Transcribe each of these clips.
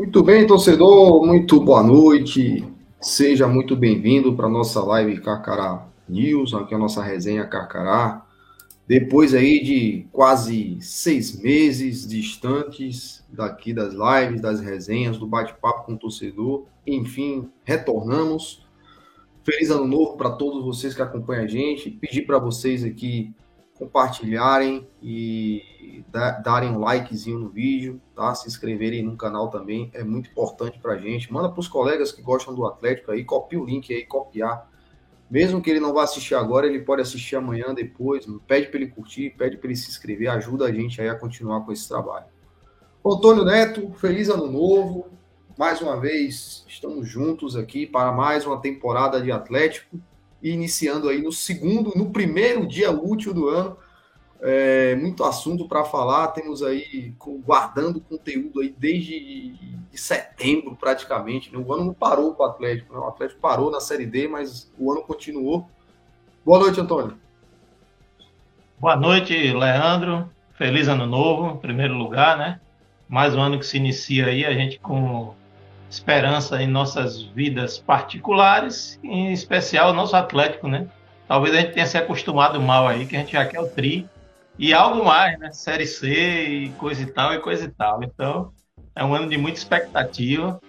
Muito bem, torcedor, muito boa noite. Seja muito bem-vindo para nossa live Carcará News, aqui a nossa resenha Carcará. Depois aí de quase seis meses distantes daqui das lives, das resenhas, do bate-papo com o torcedor, enfim, retornamos. Feliz ano novo para todos vocês que acompanham a gente. Pedir para vocês aqui compartilharem e darem um likezinho no vídeo, tá? Se inscreverem no canal também, é muito importante para a gente. Manda para os colegas que gostam do Atlético aí, copia o link aí, copiar. Mesmo que ele não vá assistir agora, ele pode assistir amanhã, depois. Pede para ele curtir, pede para ele se inscrever, ajuda a gente aí a continuar com esse trabalho. Antônio Neto, feliz ano novo. Mais uma vez, estamos juntos aqui para mais uma temporada de Atlético iniciando aí no segundo, no primeiro dia útil do ano. É, muito assunto para falar, temos aí guardando conteúdo aí desde setembro praticamente. Né? O ano não parou para o Atlético, né? o Atlético parou na Série D, mas o ano continuou. Boa noite, Antônio. Boa noite, Leandro. Feliz ano novo, em primeiro lugar, né? Mais um ano que se inicia aí, a gente com esperança em nossas vidas particulares, em especial o nosso Atlético, né? Talvez a gente tenha se acostumado mal aí, que a gente já quer o tri e algo mais, né? Série C e coisa e tal e coisa e tal. Então, é um ano de muita expectativa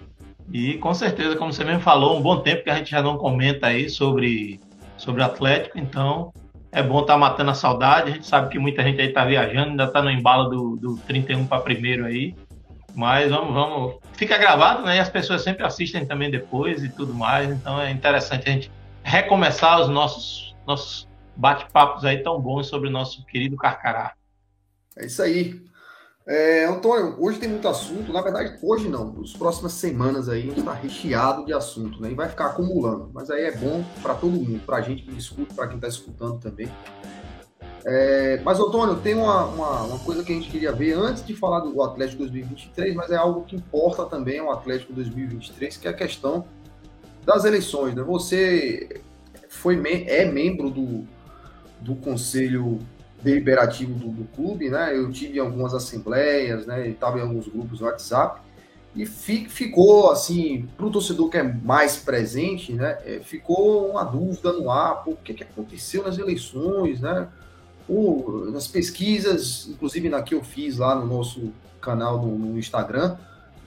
e com certeza, como você mesmo falou, um bom tempo que a gente já não comenta aí sobre sobre Atlético, então é bom estar tá matando a saudade. A gente sabe que muita gente aí está viajando, ainda está no embalo do, do 31 para primeiro aí. Mas vamos, vamos. Fica gravado, né? E as pessoas sempre assistem também depois e tudo mais. Então é interessante a gente recomeçar os nossos, nossos bate-papos aí tão bons sobre o nosso querido Carcará. É isso aí. É, Antônio, hoje tem muito assunto. Na verdade, hoje não. As próximas semanas aí a gente está recheado de assunto, né? E vai ficar acumulando. Mas aí é bom para todo mundo, para a gente que escuta, para quem está escutando também. É, mas, Antônio, tem uma, uma, uma, coisa que a gente queria ver antes de falar do Atlético 2023, mas é algo que importa também ao Atlético 2023, que é a questão das eleições. Né? Você foi, é membro do, do Conselho Deliberativo do, do clube, né? Eu tive algumas assembleias, né? Estava em alguns grupos no WhatsApp e fi, ficou assim para o torcedor que é mais presente, né? É, ficou uma dúvida no ar, por que, que aconteceu nas eleições, né? O, nas pesquisas, inclusive na que eu fiz lá no nosso canal no, no Instagram,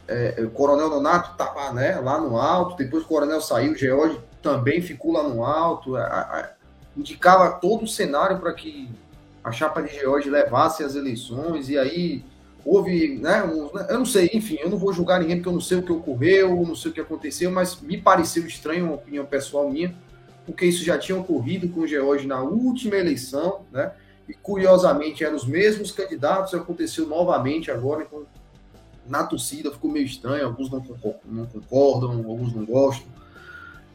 é, o Coronel Nonato estava né, lá no alto, depois o Coronel saiu, George também ficou lá no alto, a, a, indicava todo o cenário para que a chapa de George levasse as eleições, e aí houve, né, um, eu não sei, enfim, eu não vou julgar ninguém porque eu não sei o que ocorreu, não sei o que aconteceu, mas me pareceu estranho, uma opinião pessoal minha, porque isso já tinha ocorrido com o George na última eleição, né, e curiosamente eram os mesmos candidatos, aconteceu novamente agora, então na torcida ficou meio estranho, alguns não concordam, não concordam alguns não gostam.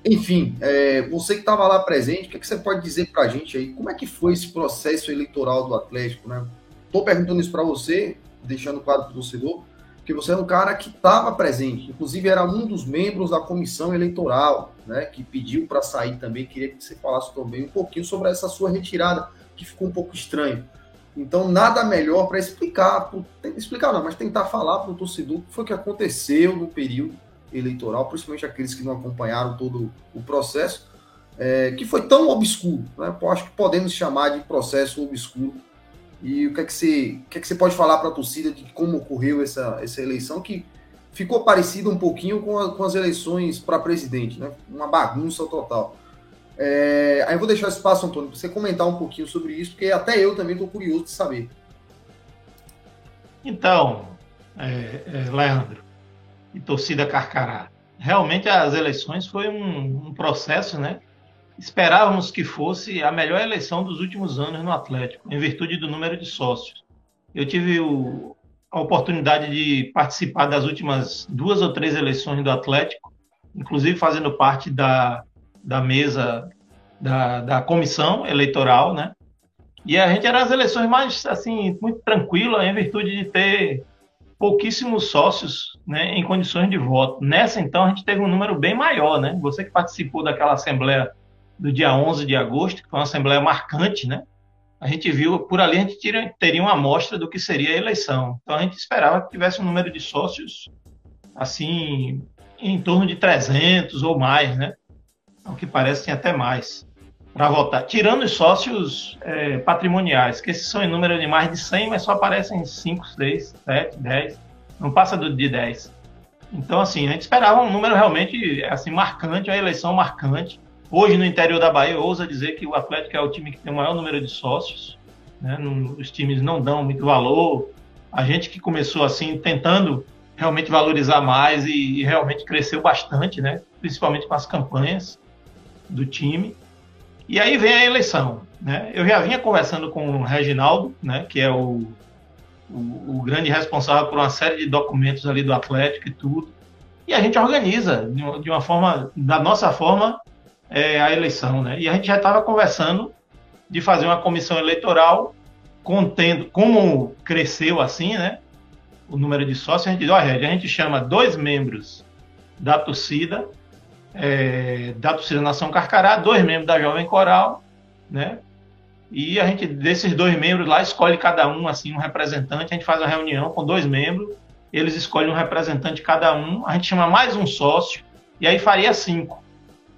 Enfim, é, você que estava lá presente, o que, é que você pode dizer para a gente aí? Como é que foi esse processo eleitoral do Atlético? Né? Estou perguntando isso para você, deixando claro para o torcedor, que você é um cara que estava presente, inclusive era um dos membros da comissão eleitoral, né, que pediu para sair também. Queria que você falasse também um pouquinho sobre essa sua retirada que ficou um pouco estranho. Então, nada melhor para explicar, explicar não, mas tentar falar para o torcedor o que foi que aconteceu no período eleitoral, principalmente aqueles que não acompanharam todo o processo, é, que foi tão obscuro. Né? Acho que podemos chamar de processo obscuro. E o que é que você, o que é que você pode falar para a torcida de como ocorreu essa, essa eleição, que ficou parecida um pouquinho com, a, com as eleições para presidente, né? uma bagunça total. É, aí eu vou deixar espaço, Antônio, para você comentar um pouquinho sobre isso, porque até eu também estou curioso de saber. Então, é, é, Leandro e torcida Carcará, realmente as eleições foi um, um, processo, né? Esperávamos que fosse a melhor eleição dos últimos anos no Atlético, em virtude do número de sócios. Eu tive o, a oportunidade de participar das últimas duas ou três eleições do Atlético, inclusive fazendo parte da da mesa da, da comissão eleitoral, né? E a gente era as eleições mais, assim, muito tranquila, em virtude de ter pouquíssimos sócios né, em condições de voto. Nessa, então, a gente teve um número bem maior, né? Você que participou daquela assembleia do dia 11 de agosto, que foi uma assembleia marcante, né? A gente viu, por ali a gente teria uma amostra do que seria a eleição. Então, a gente esperava que tivesse um número de sócios assim, em torno de 300 ou mais, né? Ao que parece, tem até mais para votar. Tirando os sócios é, patrimoniais, que esses são em número de mais de 100, mas só aparecem 5, 6, 7, 10. Não passa do, de 10. Então, assim, a gente esperava um número realmente assim, marcante, uma eleição marcante. Hoje, no interior da Bahia, ousa dizer que o Atlético é o time que tem o maior número de sócios. Né? Os times não dão muito valor. A gente que começou assim, tentando realmente valorizar mais e, e realmente cresceu bastante, né? principalmente com as campanhas do time. E aí vem a eleição. Né? Eu já vinha conversando com o Reginaldo, né, que é o, o, o, grande responsável por uma série de documentos ali do Atlético e tudo. E a gente organiza de uma, forma, da nossa forma, é, a eleição. Né? E a gente já estava conversando de fazer uma comissão eleitoral contendo, como cresceu assim, né? O número de sócios, a gente diz, olha, a gente chama dois membros da torcida é, da torcida Nação Carcará, dois membros da Jovem Coral, né? E a gente, desses dois membros lá, escolhe cada um, assim, um representante. A gente faz uma reunião com dois membros, eles escolhem um representante cada um. A gente chama mais um sócio, e aí faria cinco.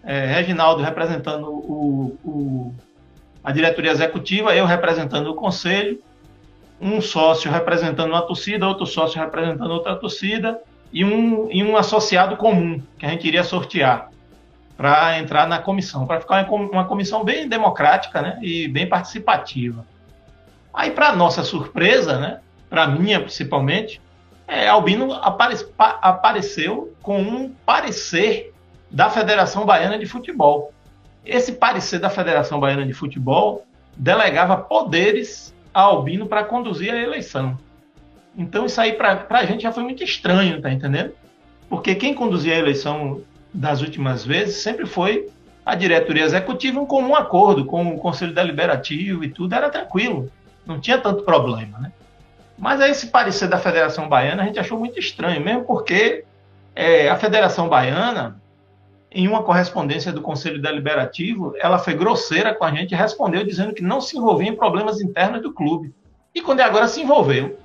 É, Reginaldo representando o, o, a diretoria executiva, eu representando o conselho, um sócio representando uma torcida, outro sócio representando outra torcida, e um, e um associado comum que a gente iria sortear para entrar na comissão, para ficar uma comissão bem democrática né, e bem participativa. Aí, para nossa surpresa, né, para minha principalmente, é, Albino apare, apareceu com um parecer da Federação Baiana de Futebol. Esse parecer da Federação Baiana de Futebol delegava poderes a Albino para conduzir a eleição. Então isso aí para a gente já foi muito estranho, tá entendendo? Porque quem conduzia a eleição das últimas vezes sempre foi a diretoria executiva em um comum acordo com o Conselho Deliberativo e tudo, era tranquilo, não tinha tanto problema, né? Mas aí esse parecer da Federação Baiana a gente achou muito estranho, mesmo porque é, a Federação Baiana, em uma correspondência do Conselho Deliberativo, ela foi grosseira com a gente e respondeu dizendo que não se envolvia em problemas internos do clube. E quando é agora se envolveu.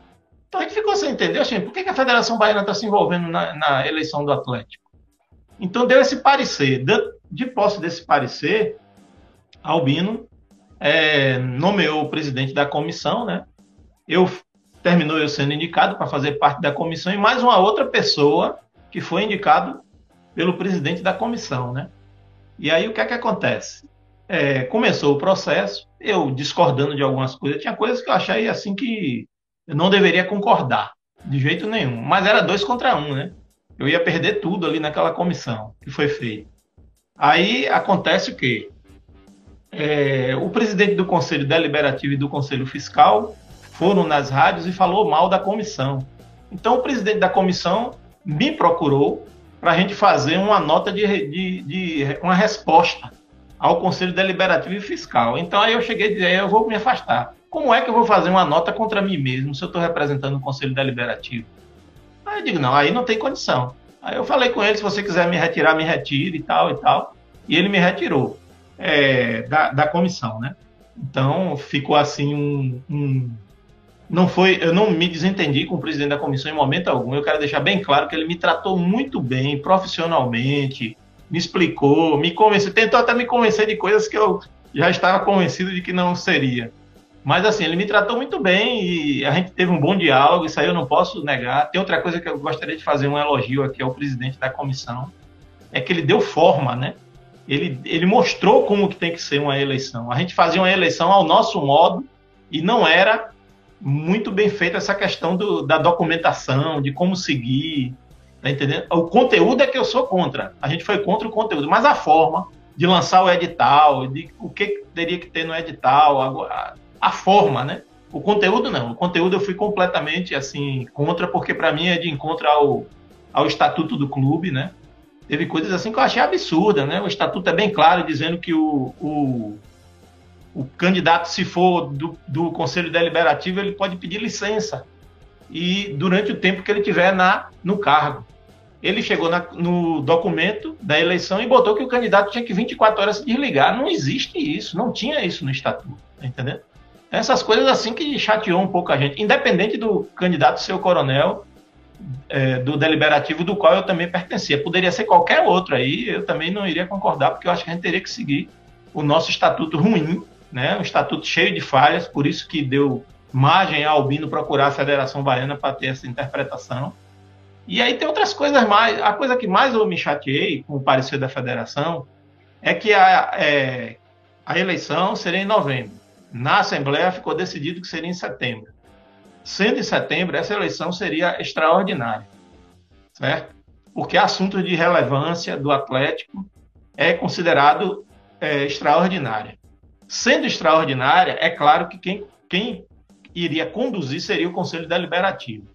Então a gente ficou sem entender, assim, por que, a Federação Baiana está se envolvendo na, na, eleição do Atlético? Então deu esse parecer. De, de posse desse parecer, Albino é, nomeou o presidente da comissão, né? Eu terminou eu sendo indicado para fazer parte da comissão e mais uma outra pessoa que foi indicado pelo presidente da comissão, né? E aí o que é que acontece? É, começou o processo, eu discordando de algumas coisas, tinha coisas que eu achei assim que eu não deveria concordar, de jeito nenhum. Mas era dois contra um, né? Eu ia perder tudo ali naquela comissão que foi feita. Aí acontece o quê? É, o presidente do Conselho Deliberativo e do Conselho Fiscal foram nas rádios e falou mal da comissão. Então o presidente da comissão me procurou para a gente fazer uma nota de, de, de, uma resposta ao Conselho Deliberativo e Fiscal. Então aí eu cheguei a dizer, eu vou me afastar. Como é que eu vou fazer uma nota contra mim mesmo se eu estou representando o Conselho Deliberativo? Aí eu digo, não, aí não tem condição. Aí eu falei com ele, se você quiser me retirar, me retire e tal e tal. E ele me retirou é, da, da comissão, né? Então ficou assim um, um, não foi, eu não me desentendi com o presidente da comissão em momento algum. Eu quero deixar bem claro que ele me tratou muito bem, profissionalmente, me explicou, me convenceu, tentou até me convencer de coisas que eu já estava convencido de que não seria. Mas assim, ele me tratou muito bem e a gente teve um bom diálogo, isso aí eu não posso negar. Tem outra coisa que eu gostaria de fazer um elogio aqui ao presidente da comissão, é que ele deu forma, né? Ele, ele mostrou como que tem que ser uma eleição. A gente fazia uma eleição ao nosso modo e não era muito bem feita essa questão do, da documentação, de como seguir, tá entendendo? O conteúdo é que eu sou contra. A gente foi contra o conteúdo, mas a forma de lançar o edital, de o que teria que ter no edital, agora a forma, né? O conteúdo não. O conteúdo eu fui completamente assim contra, porque para mim é de encontro ao, ao estatuto do clube, né? Teve coisas assim que eu achei absurda, né? O estatuto é bem claro dizendo que o, o, o candidato, se for do, do conselho deliberativo, ele pode pedir licença e durante o tempo que ele tiver na no cargo. Ele chegou na, no documento da eleição e botou que o candidato tinha que 24 horas se desligar. Não existe isso, não tinha isso no estatuto, entendendo? Essas coisas assim que chateou um pouco a gente. Independente do candidato ser o coronel, é, do deliberativo do qual eu também pertencia. Poderia ser qualquer outro aí, eu também não iria concordar, porque eu acho que a gente teria que seguir o nosso estatuto ruim, né, um estatuto cheio de falhas, por isso que deu margem a Albino procurar a Federação Baiana para ter essa interpretação. E aí tem outras coisas mais. A coisa que mais eu me chateei com o parecer da federação é que a, é, a eleição seria em novembro. Na Assembleia ficou decidido que seria em setembro. Sendo em setembro, essa eleição seria extraordinária, certo? Porque assunto de relevância do Atlético é considerado é, extraordinária. Sendo extraordinária, é claro que quem, quem iria conduzir seria o Conselho Deliberativo.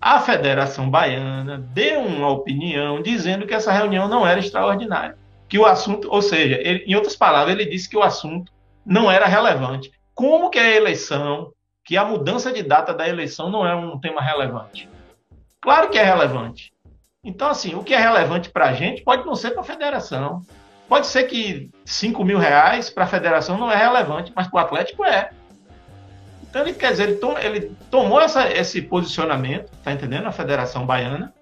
A Federação Baiana deu uma opinião dizendo que essa reunião não era extraordinária, que o assunto, ou seja, ele, em outras palavras, ele disse que o assunto não era relevante. Como que a eleição, que a mudança de data da eleição não é um tema relevante? Claro que é relevante. Então, assim, o que é relevante para a gente pode não ser para a federação. Pode ser que 5 mil reais para a federação não é relevante, mas para o Atlético é. Então, ele quer dizer, ele, tom, ele tomou essa, esse posicionamento, tá entendendo? A Federação Baiana.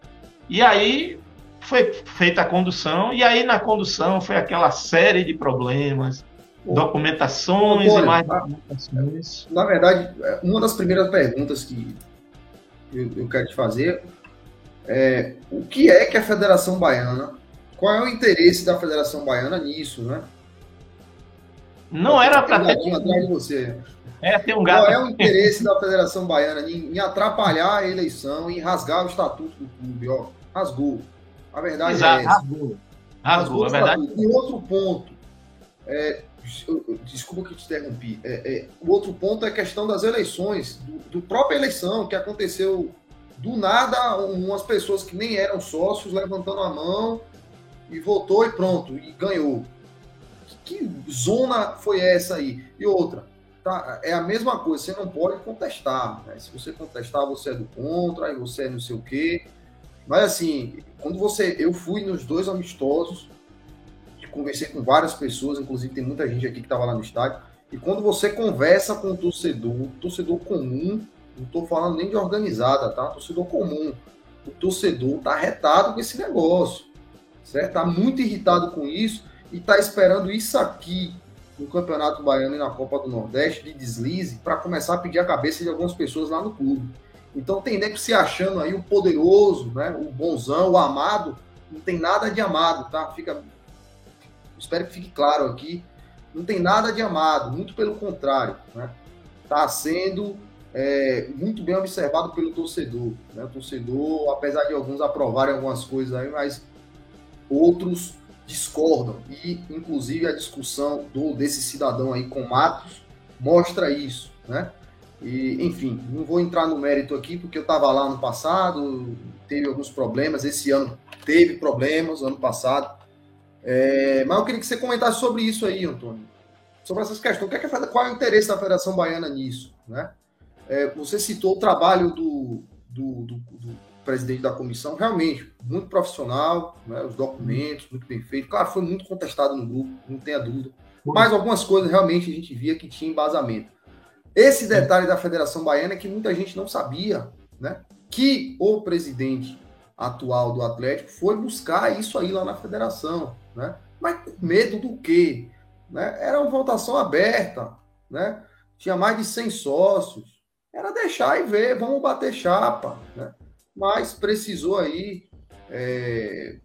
E aí foi feita a condução, e aí na condução foi aquela série de problemas, documentações e mais documentações. Na verdade, uma das primeiras perguntas que eu, eu quero te fazer é o que é que a Federação Baiana, qual é o interesse da Federação Baiana nisso, né? Não era para ter. atrás de você. É, tem um gato. Qual é o interesse da Federação Baiana em, em, atrapalhar a eleição, em rasgar o estatuto do clube? Ó, rasgou. A verdade Exato, é essa. Rasgou. Rasgou, a verdade. E outro ponto, é, desculpa que te interrompi. É, é, o outro ponto é a questão das eleições, do, do própria eleição que aconteceu do nada, umas pessoas que nem eram sócios levantando a mão e votou e pronto, e ganhou. Que, que zona foi essa aí? E outra, tá, é a mesma coisa, você não pode contestar. Né? Se você contestar, você é do contra, aí você é não sei o quê. Mas assim, quando você. Eu fui nos dois amistosos, conversei com várias pessoas, inclusive tem muita gente aqui que estava lá no estádio. E quando você conversa com o torcedor, torcedor comum, não estou falando nem de organizada, tá? Torcedor comum. O torcedor tá retado com esse negócio, certo? Tá muito irritado com isso e tá esperando isso aqui no Campeonato Baiano e na Copa do Nordeste de deslize para começar a pedir a cabeça de algumas pessoas lá no clube. Então tem nego se achando aí o poderoso, né, o bonzão, o amado, não tem nada de amado, tá? Fica espero que fique claro aqui, não tem nada de amado, muito pelo contrário, né? Tá sendo é, muito bem observado pelo torcedor, né? O torcedor, apesar de alguns aprovarem algumas coisas aí, mas outros discordam. E, inclusive, a discussão do, desse cidadão aí com Matos mostra isso, né? E, enfim, não vou entrar no mérito aqui, porque eu estava lá no passado, teve alguns problemas, esse ano teve problemas, ano passado. É, mas eu queria que você comentasse sobre isso aí, Antônio. Sobre essas questões. Que é, qual é o interesse da Federação Baiana nisso? Né? É, você citou o trabalho do, do, do, do presidente da comissão, realmente, muito profissional, né, os documentos, muito bem feito. Claro, foi muito contestado no grupo, não tenha dúvida. Mas algumas coisas realmente a gente via que tinha embasamento. Esse detalhe da Federação Baiana é que muita gente não sabia, né? Que o presidente atual do Atlético foi buscar isso aí lá na federação, né? Mas com medo do quê? Né? Era uma votação aberta, né? Tinha mais de 100 sócios. Era deixar e ver, vamos bater chapa, né? mas precisou aí, é,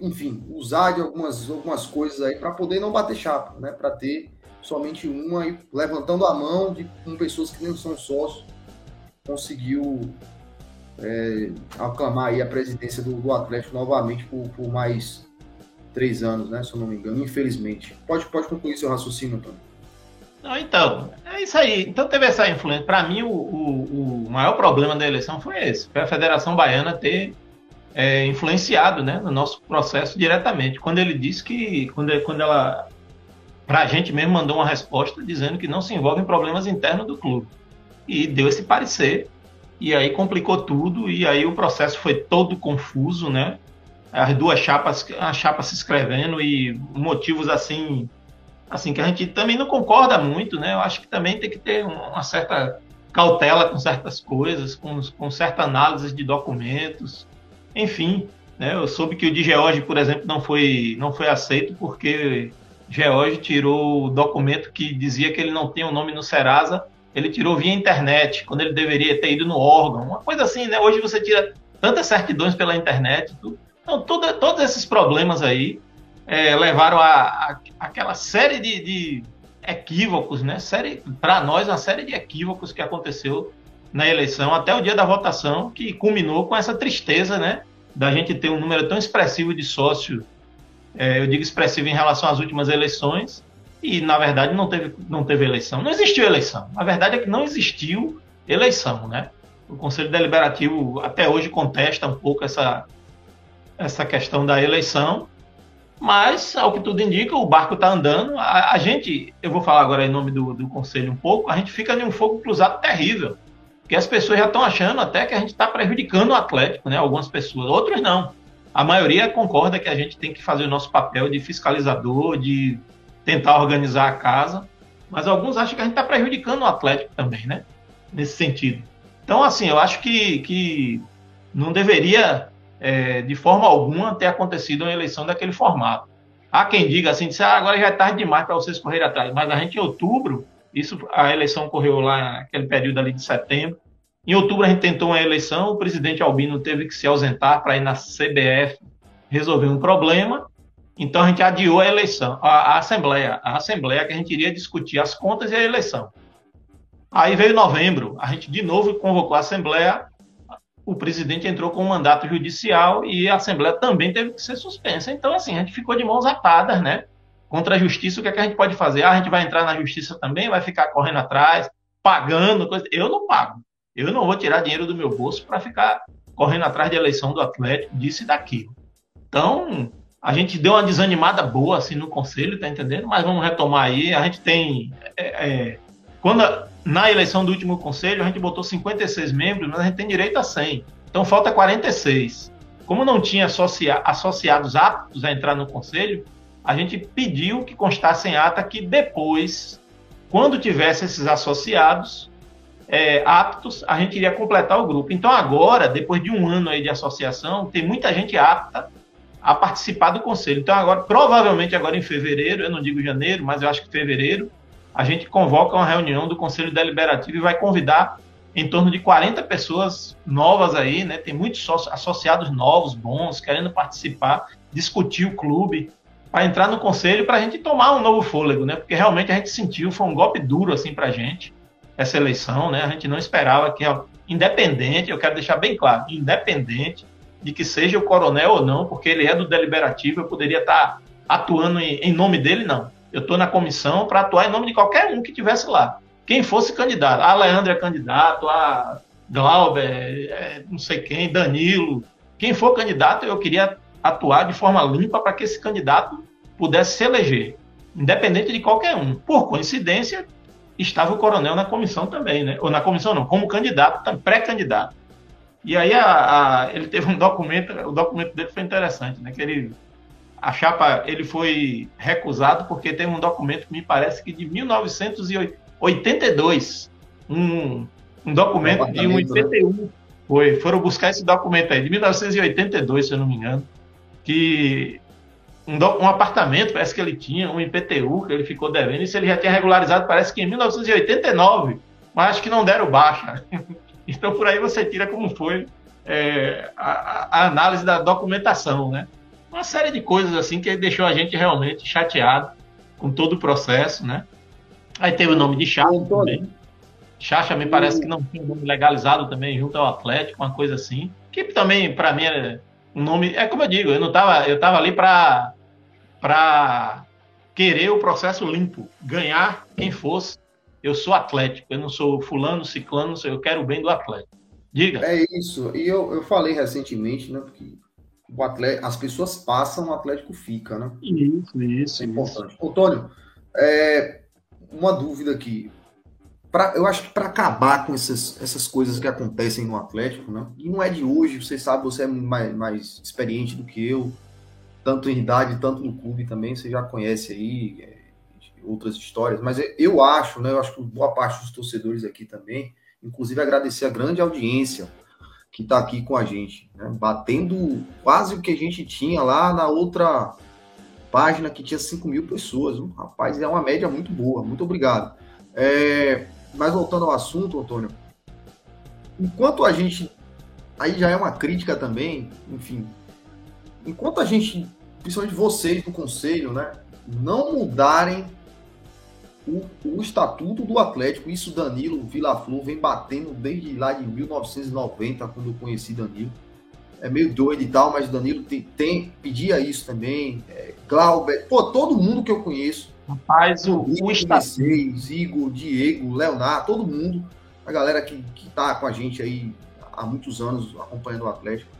enfim, usar de algumas, algumas coisas aí para poder não bater chapa, né? Para ter somente uma aí levantando a mão de com pessoas que nem são sócios conseguiu é, aclamar aí a presidência do, do Atlético novamente por, por, mais três anos, né? Se eu não me engano, infelizmente. Pode, pode concluir seu raciocínio, Antônio. Não, então, é isso aí. Então teve essa influência. Para mim, o, o, o, maior problema da eleição foi esse: foi a Federação Baiana ter é, influenciado né, no nosso processo diretamente. Quando ele disse que, quando, quando ela, para a gente mesmo, mandou uma resposta dizendo que não se envolve em problemas internos do clube. E deu esse parecer. E aí complicou tudo, e aí o processo foi todo confuso, né? As duas chapas, a chapa se escrevendo e motivos assim assim, que a gente também não concorda muito, né? Eu acho que também tem que ter uma certa cautela com certas coisas, com, com certa análise de documentos, enfim. Né, eu soube que o de George, por exemplo, não foi, não foi aceito porque George tirou o documento que dizia que ele não tinha o um nome no Serasa, ele tirou via internet, quando ele deveria ter ido no órgão, uma coisa assim, né? Hoje você tira tantas certidões pela internet, tudo. Então, todos esses problemas aí é, levaram a, a, aquela série de, de equívocos, né? Para nós, uma série de equívocos que aconteceu na eleição até o dia da votação, que culminou com essa tristeza, né? Da gente ter um número tão expressivo de sócios, é, eu digo expressivo em relação às últimas eleições, e na verdade não teve, não teve eleição. Não existiu eleição. A verdade é que não existiu eleição, né? O Conselho Deliberativo até hoje contesta um pouco essa, essa questão da eleição, mas, ao que tudo indica, o barco está andando. A, a, gente, eu vou falar agora em nome do, do Conselho um pouco, a gente fica em um fogo cruzado terrível. Porque as pessoas já estão achando até que a gente está prejudicando o Atlético, né? Algumas pessoas, outras não. A maioria concorda que a gente tem que fazer o nosso papel de fiscalizador, de tentar organizar a casa. Mas alguns acham que a gente está prejudicando o Atlético também, né? Nesse sentido. Então, assim, eu acho que, que não deveria é, de forma alguma ter acontecido uma eleição daquele formato. Há quem diga assim, disse, ah, agora já é tarde demais para vocês correrem atrás. Mas a gente, em outubro, isso, a eleição ocorreu lá naquele período ali de setembro. Em outubro a gente tentou uma eleição, o presidente Albino teve que se ausentar para ir na CBF resolver um problema. Então a gente adiou a eleição, a, a, assembleia, a assembleia que a gente iria discutir as contas e a eleição. Aí veio novembro, a gente de novo convocou a assembleia o presidente entrou com um mandato judicial e a Assembleia também teve que ser suspensa. Então, assim, a gente ficou de mãos atadas, né? Contra a justiça, o que, é que a gente pode fazer? Ah, a gente vai entrar na justiça também, vai ficar correndo atrás, pagando coisa. Eu não pago. Eu não vou tirar dinheiro do meu bolso para ficar correndo atrás de eleição do Atlético, disso e daquilo. Então, a gente deu uma desanimada boa assim no conselho, tá entendendo? Mas vamos retomar aí. A gente tem. É, é, quando na eleição do último conselho, a gente botou 56 membros, mas a gente tem direito a 100. Então falta 46. Como não tinha associa associados aptos a entrar no conselho, a gente pediu que constasse em ata que depois, quando tivesse esses associados é, aptos, a gente iria completar o grupo. Então agora, depois de um ano aí de associação, tem muita gente apta a participar do conselho. Então agora, provavelmente agora em fevereiro, eu não digo janeiro, mas eu acho que fevereiro, a gente convoca uma reunião do Conselho Deliberativo e vai convidar em torno de 40 pessoas novas aí, né? Tem muitos associados novos, bons, querendo participar, discutir o clube, para entrar no conselho para a gente tomar um novo fôlego, né? Porque realmente a gente sentiu, foi um golpe duro assim para a gente essa eleição, né? A gente não esperava que, independente, eu quero deixar bem claro, independente de que seja o coronel ou não, porque ele é do deliberativo, eu poderia estar atuando em, em nome dele, não. Eu estou na comissão para atuar em nome de qualquer um que tivesse lá. Quem fosse candidato. A Leandro é candidato, a Glauber, é, não sei quem, Danilo. Quem for candidato, eu queria atuar de forma limpa para que esse candidato pudesse se eleger, independente de qualquer um. Por coincidência, estava o coronel na comissão também, né? Ou na comissão não, como candidato, pré-candidato. E aí a, a, ele teve um documento, o documento dele foi interessante, né? Que ele a chapa ele foi recusado porque tem um documento que me parece que de 1982, um, um documento de um 81, né? foi, foram buscar esse documento aí, de 1982, se eu não me engano, que um, do, um apartamento, parece que ele tinha, um IPTU que ele ficou devendo, isso ele já tinha regularizado, parece que em 1989, mas acho que não deram baixa. então por aí você tira como foi é, a, a análise da documentação, né? uma série de coisas assim que deixou a gente realmente chateado com todo o processo, né? Aí teve o nome de Chacha também. Chacha me parece que não tinha um nome legalizado também junto ao Atlético, uma coisa assim. Que também para mim é um nome, é como eu digo, eu não tava, eu tava ali para para querer o processo limpo, ganhar quem fosse. Eu sou Atlético, eu não sou fulano, ciclano, eu quero o bem do Atlético. Diga. É isso. E eu, eu falei recentemente, né, porque o Atlético, as pessoas passam, o Atlético fica, né? Isso, isso. É importante. Isso. Antônio, é, uma dúvida aqui. Pra, eu acho que para acabar com essas, essas coisas que acontecem no Atlético, né? E não é de hoje, você sabe, você é mais, mais experiente do que eu, tanto em idade, tanto no clube também, você já conhece aí é, outras histórias, mas eu acho, né? Eu acho que boa parte dos torcedores aqui também, inclusive agradecer a grande audiência que está aqui com a gente, né? batendo quase o que a gente tinha lá na outra página que tinha 5 mil pessoas. Rapaz, é uma média muito boa. Muito obrigado. É, mas voltando ao assunto, Antônio, enquanto a gente. Aí já é uma crítica também, enfim. Enquanto a gente, principalmente vocês do conselho, né, não mudarem o, o estatuto do Atlético, isso Danilo Vila-Flor vem batendo desde lá de 1990, quando eu conheci Danilo é meio doido e tal, mas Danilo tem, tem pedia isso também. É, Glauber, pô, todo mundo que eu conheço. Rapaz, o, o estatuto. Igor, Diego, Leonardo, todo mundo, a galera que, que tá com a gente aí há muitos anos acompanhando o Atlético,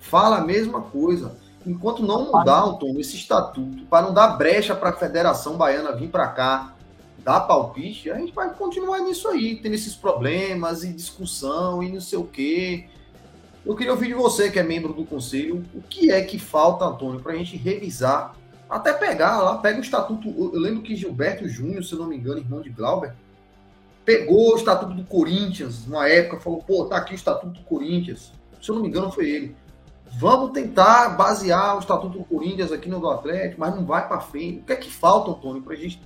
fala a mesma coisa. Enquanto não mudar, Antônio, esse estatuto, para não dar brecha para a Federação Baiana vir para cá, dar palpite, a gente vai continuar nisso aí, tendo esses problemas e discussão e não sei o quê. Eu queria ouvir de você, que é membro do conselho, o que é que falta, Antônio, para a gente revisar, até pegar lá, pega o estatuto. Eu lembro que Gilberto Júnior, se eu não me engano, irmão de Glauber, pegou o estatuto do Corinthians, numa época, falou: pô, tá aqui o estatuto do Corinthians. Se eu não me engano, foi ele. Vamos tentar basear o estatuto do Corinthians aqui no do Atlético, mas não vai para frente. O que é que falta, Antônio, para a gente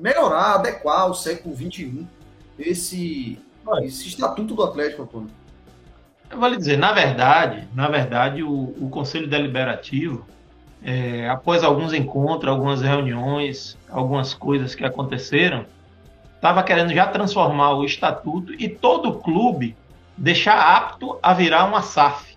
melhorar, adequar ao século XXI esse, esse estatuto do Atlético, Antônio? Eu vou lhe dizer, na verdade, na verdade, o, o Conselho Deliberativo, é, após alguns encontros, algumas reuniões, algumas coisas que aconteceram, estava querendo já transformar o estatuto e todo o clube deixar apto a virar uma SAF.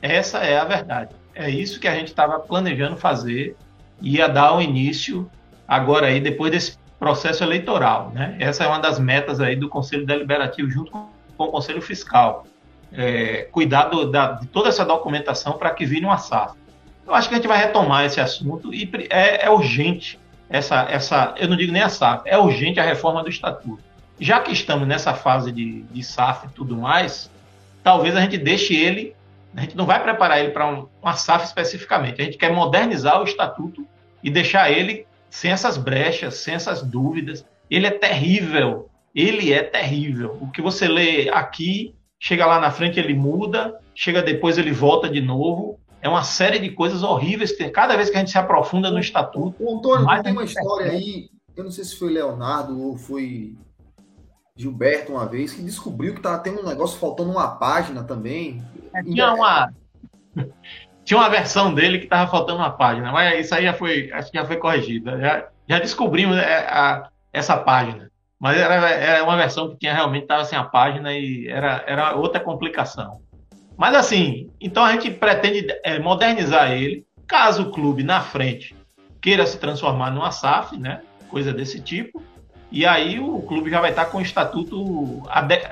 Essa é a verdade. É isso que a gente estava planejando fazer e ia dar o início agora aí depois desse processo eleitoral, né? Essa é uma das metas aí do Conselho Deliberativo junto com o Conselho Fiscal é, cuidar do, da, de toda essa documentação para que vire uma SAF. Eu acho que a gente vai retomar esse assunto e é, é, urgente essa, essa, eu não digo nem a SAF, é urgente a reforma do estatuto. Já que estamos nessa fase de, de SAF e tudo mais, talvez a gente deixe ele, a gente não vai preparar ele para um, uma SAF especificamente, a gente quer modernizar o estatuto e deixar ele sem essas brechas, sem essas dúvidas. Ele é terrível, ele é terrível. O que você lê aqui chega lá na frente ele muda, chega depois ele volta de novo. É uma série de coisas horríveis. Cada vez que a gente se aprofunda no estatuto. O Antônio, tem uma história aí, eu não sei se foi Leonardo ou foi Gilberto uma vez, que descobriu que tava tendo um negócio faltando uma página também. É, tinha uma. Tinha uma versão dele que estava faltando uma página, mas isso aí já foi, acho que já foi corrigida. Já, já descobrimos é, a, essa página. Mas era, era uma versão que tinha realmente estava sem a página e era, era outra complicação. Mas assim, então a gente pretende é, modernizar ele, caso o clube na frente queira se transformar numa SAF, né? Coisa desse tipo. E aí o clube já vai estar com o estatuto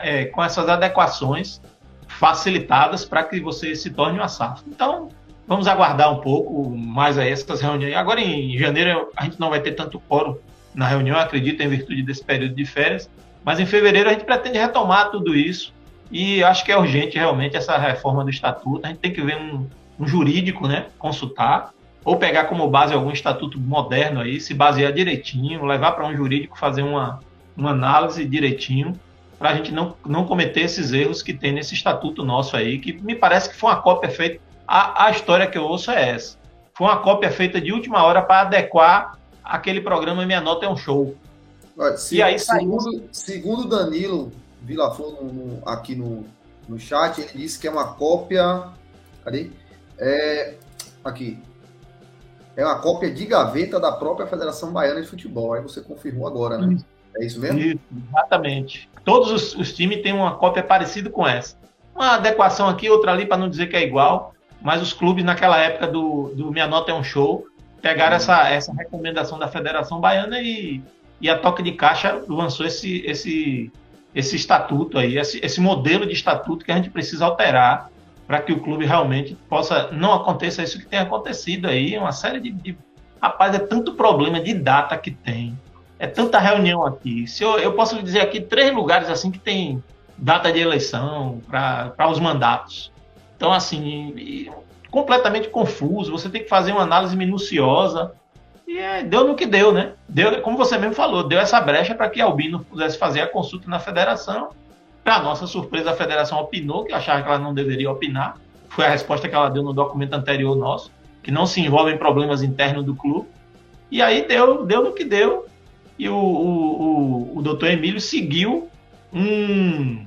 é, com essas adequações facilitadas para que você se torne uma SAF. Então, vamos aguardar um pouco mais aí essas reuniões. Agora em janeiro a gente não vai ter tanto quórum na reunião, acredito, em virtude desse período de férias. Mas em fevereiro a gente pretende retomar tudo isso e acho que é urgente realmente essa reforma do estatuto. A gente tem que ver um, um jurídico, né, consultar ou pegar como base algum estatuto moderno aí, se basear direitinho, levar para um jurídico fazer uma, uma análise direitinho para a gente não, não cometer esses erros que tem nesse estatuto nosso aí, que me parece que foi uma cópia feita. A, a história que eu ouço é essa. Foi uma cópia feita de última hora para adequar aquele programa Minha Nota é um Show. Olha, se, e aí segundo, segundo Danilo Vilaflor no, no, aqui no, no chat, ele disse que é uma cópia. Cadê? É, aqui. É uma cópia de gaveta da própria Federação Baiana de Futebol. Aí você confirmou agora, né? É isso mesmo? Isso, exatamente. Todos os, os times têm uma cópia parecida com essa. Uma adequação aqui, outra ali, para não dizer que é igual. Mas os clubes, naquela época do, do Minha Nota é um Show, pegaram essa, essa recomendação da Federação Baiana e, e a Toque de Caixa lançou esse, esse, esse estatuto aí, esse, esse modelo de estatuto que a gente precisa alterar para que o clube realmente possa não aconteça isso que tem acontecido aí, uma série de, de rapaz é tanto problema de data que tem, é tanta reunião aqui. Se eu, eu posso dizer aqui três lugares assim que tem data de eleição para os mandatos. Então assim, completamente confuso, você tem que fazer uma análise minuciosa. E é, deu no que deu, né? Deu, como você mesmo falou, deu essa brecha para que Albino pudesse fazer a consulta na federação Para nossa surpresa, a federação opinou que achava que ela não deveria opinar. Foi a resposta que ela deu no documento anterior nosso, que não se envolve em problemas internos do clube. E aí deu, deu no que deu. E o, o, o, o doutor Emílio seguiu um,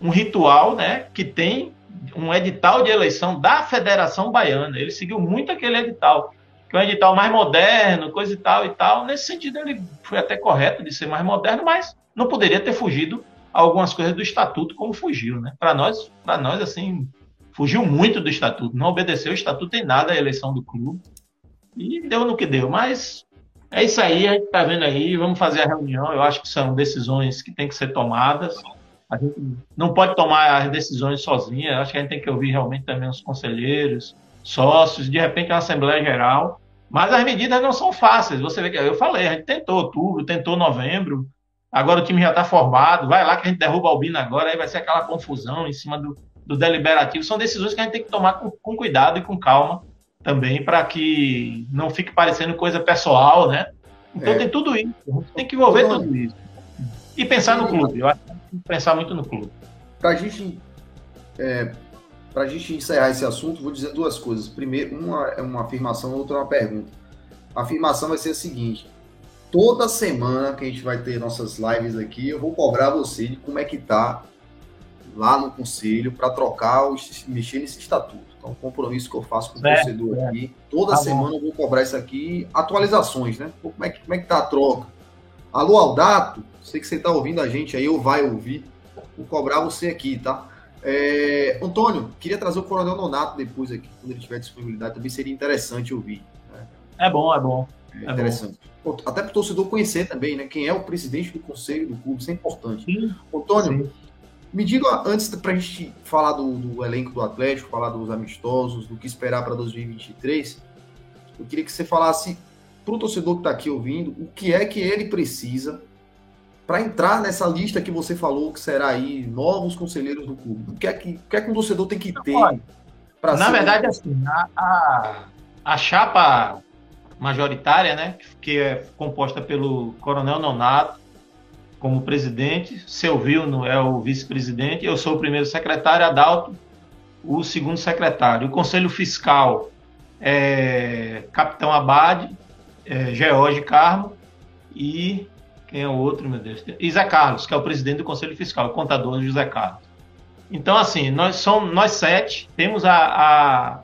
um ritual né, que tem um edital de eleição da Federação Baiana. Ele seguiu muito aquele edital, que é um edital mais moderno, coisa e tal e tal. Nesse sentido, ele foi até correto de ser mais moderno, mas não poderia ter fugido algumas coisas do estatuto como fugiu, né? Para nós, para nós assim, fugiu muito do estatuto, não obedeceu o estatuto em nada à eleição do clube. E deu no que deu, mas é isso aí, a gente está vendo aí, vamos fazer a reunião. Eu acho que são decisões que têm que ser tomadas. A gente não pode tomar as decisões sozinha. Acho que a gente tem que ouvir realmente também os conselheiros, sócios, de repente uma Assembleia Geral. Mas as medidas não são fáceis. Você vê que eu falei, a gente tentou outubro, tentou novembro, agora o time já está formado, vai lá que a gente derruba o Albino agora, aí vai ser aquela confusão em cima do, do deliberativo. São decisões que a gente tem que tomar com, com cuidado e com calma também para que não fique parecendo coisa pessoal, né? Então é. tem tudo isso, tem que envolver tudo isso. E pensar no clube, eu acho que pensar muito no clube. Para a gente, é, a gente encerrar esse assunto, vou dizer duas coisas. Primeiro, uma é uma afirmação, outra é uma pergunta. A afirmação vai ser a seguinte: toda semana que a gente vai ter nossas lives aqui, eu vou cobrar você de como é que tá lá no conselho para trocar, o, mexer nesse estatuto. Então, um compromisso que eu faço com o torcedor é. aqui. Toda tá semana bom. eu vou cobrar isso aqui. Atualizações, né? Como é que, como é que tá a troca? Alô, Aldato, sei que você está ouvindo a gente aí, ou vai ouvir. Vou cobrar você aqui, tá? É, Antônio, queria trazer o Coronel Nonato depois aqui, quando ele tiver disponibilidade. Também seria interessante ouvir. Né? É bom, é bom. É, é interessante. Bom. Até para o torcedor conhecer também, né? Quem é o presidente do conselho do clube, isso é importante. Sim. Antônio, Sim. Me diga, antes para a gente falar do, do, elenco do Atlético, falar dos amistosos, do que esperar para 2023, eu queria que você falasse para o torcedor que está aqui ouvindo o que é que ele precisa para entrar nessa lista que você falou, que será aí novos conselheiros do clube. O que é que, o que, é que um torcedor tem que ter para Na verdade, assim, a, a, a chapa majoritária, né, que é composta pelo Coronel Nonato, como presidente, seu Vilno é o vice-presidente, eu sou o primeiro secretário, Adalto, o segundo secretário. O Conselho Fiscal é Capitão Abade, é George Carmo e quem é o outro, meu Deus? Zé Carlos, que é o presidente do Conselho Fiscal, o contador José Carlos. Então, assim, nós somos nós sete, temos a, a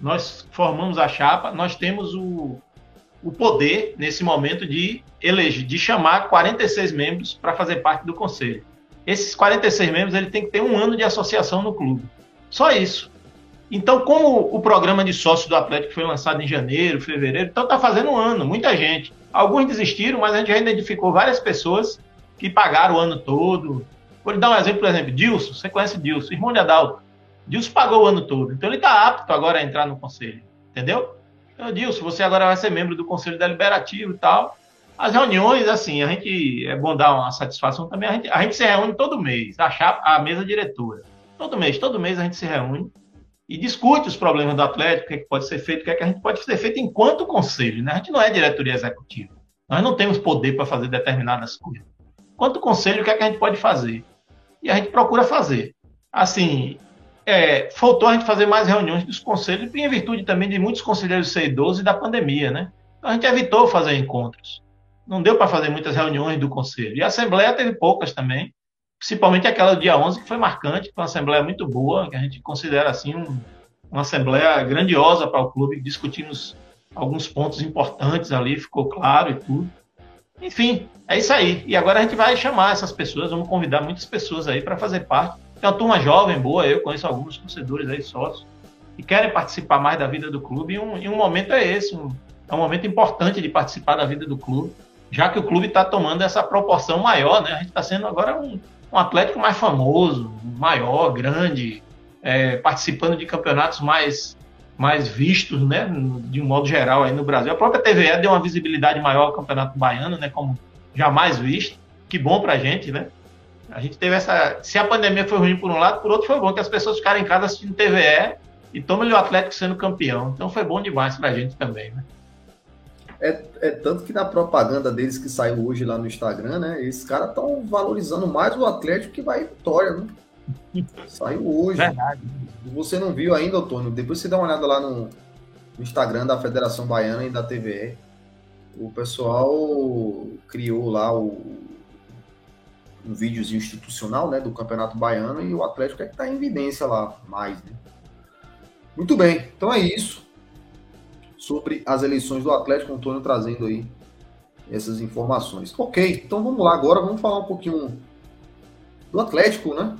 nós formamos a chapa, nós temos o, o poder, nesse momento, de eleger, de chamar 46 membros para fazer parte do conselho. Esses 46 membros ele tem que ter um ano de associação no clube. Só isso. Então, como o programa de sócio do Atlético foi lançado em janeiro, fevereiro, então está fazendo um ano, muita gente. Alguns desistiram, mas a gente já identificou várias pessoas que pagaram o ano todo. Vou lhe dar um exemplo, por exemplo, Dilson, você conhece Dilson, irmão de Adalto. Dilson pagou o ano todo, então ele está apto agora a entrar no conselho, entendeu? Então, Dilson, você agora vai ser membro do Conselho Deliberativo e tal. As reuniões, assim, a gente, é bom dar uma satisfação também, a gente, a gente se reúne todo mês, a, chapa, a mesa diretora. Todo mês, todo mês a gente se reúne e discute os problemas do Atlético, o que, é que pode ser feito, o que, é que a gente pode ser feito enquanto conselho. Né? A gente não é diretoria executiva. Nós não temos poder para fazer determinadas coisas. Quanto conselho, o que é que a gente pode fazer? E a gente procura fazer. Assim, é, faltou a gente fazer mais reuniões dos conselhos, em virtude também de muitos conselheiros ser idosos e da pandemia, né? Então a gente evitou fazer encontros. Não deu para fazer muitas reuniões do conselho. E a Assembleia teve poucas também, principalmente aquela do dia 11, que foi marcante, foi uma Assembleia muito boa, que a gente considera assim um, uma Assembleia grandiosa para o clube, discutimos alguns pontos importantes ali, ficou claro e tudo. Enfim, é isso aí. E agora a gente vai chamar essas pessoas, vamos convidar muitas pessoas aí para fazer parte é uma turma jovem, boa, eu conheço alguns torcedores aí, sócios, que querem participar mais da vida do clube, e um, e um momento é esse, um, é um momento importante de participar da vida do clube, já que o clube está tomando essa proporção maior, né? A gente está sendo agora um, um Atlético mais famoso, maior, grande, é, participando de campeonatos mais, mais vistos, né? De um modo geral aí no Brasil. A própria TVE deu uma visibilidade maior ao Campeonato Baiano, né? Como jamais visto. Que bom pra gente, né? A gente teve essa. Se a pandemia foi ruim por um lado, por outro foi bom, que as pessoas ficaram em casa assistindo TVE e tomam o Atlético sendo campeão. Então foi bom demais pra gente também, né? É, é tanto que na propaganda deles que saiu hoje lá no Instagram, né? Esses caras estão valorizando mais o Atlético que vai em Vitória, né? Saiu hoje. Verdade. Você não viu ainda, Antônio? Depois você dá uma olhada lá no, no Instagram da Federação Baiana e da TVE. O pessoal criou lá o, um videozinho institucional né, do Campeonato Baiano e o Atlético é que está em evidência lá mais. Né? Muito bem, então é isso sobre as eleições do Atlético, Antônio trazendo aí essas informações. Ok, então vamos lá agora, vamos falar um pouquinho do Atlético, né?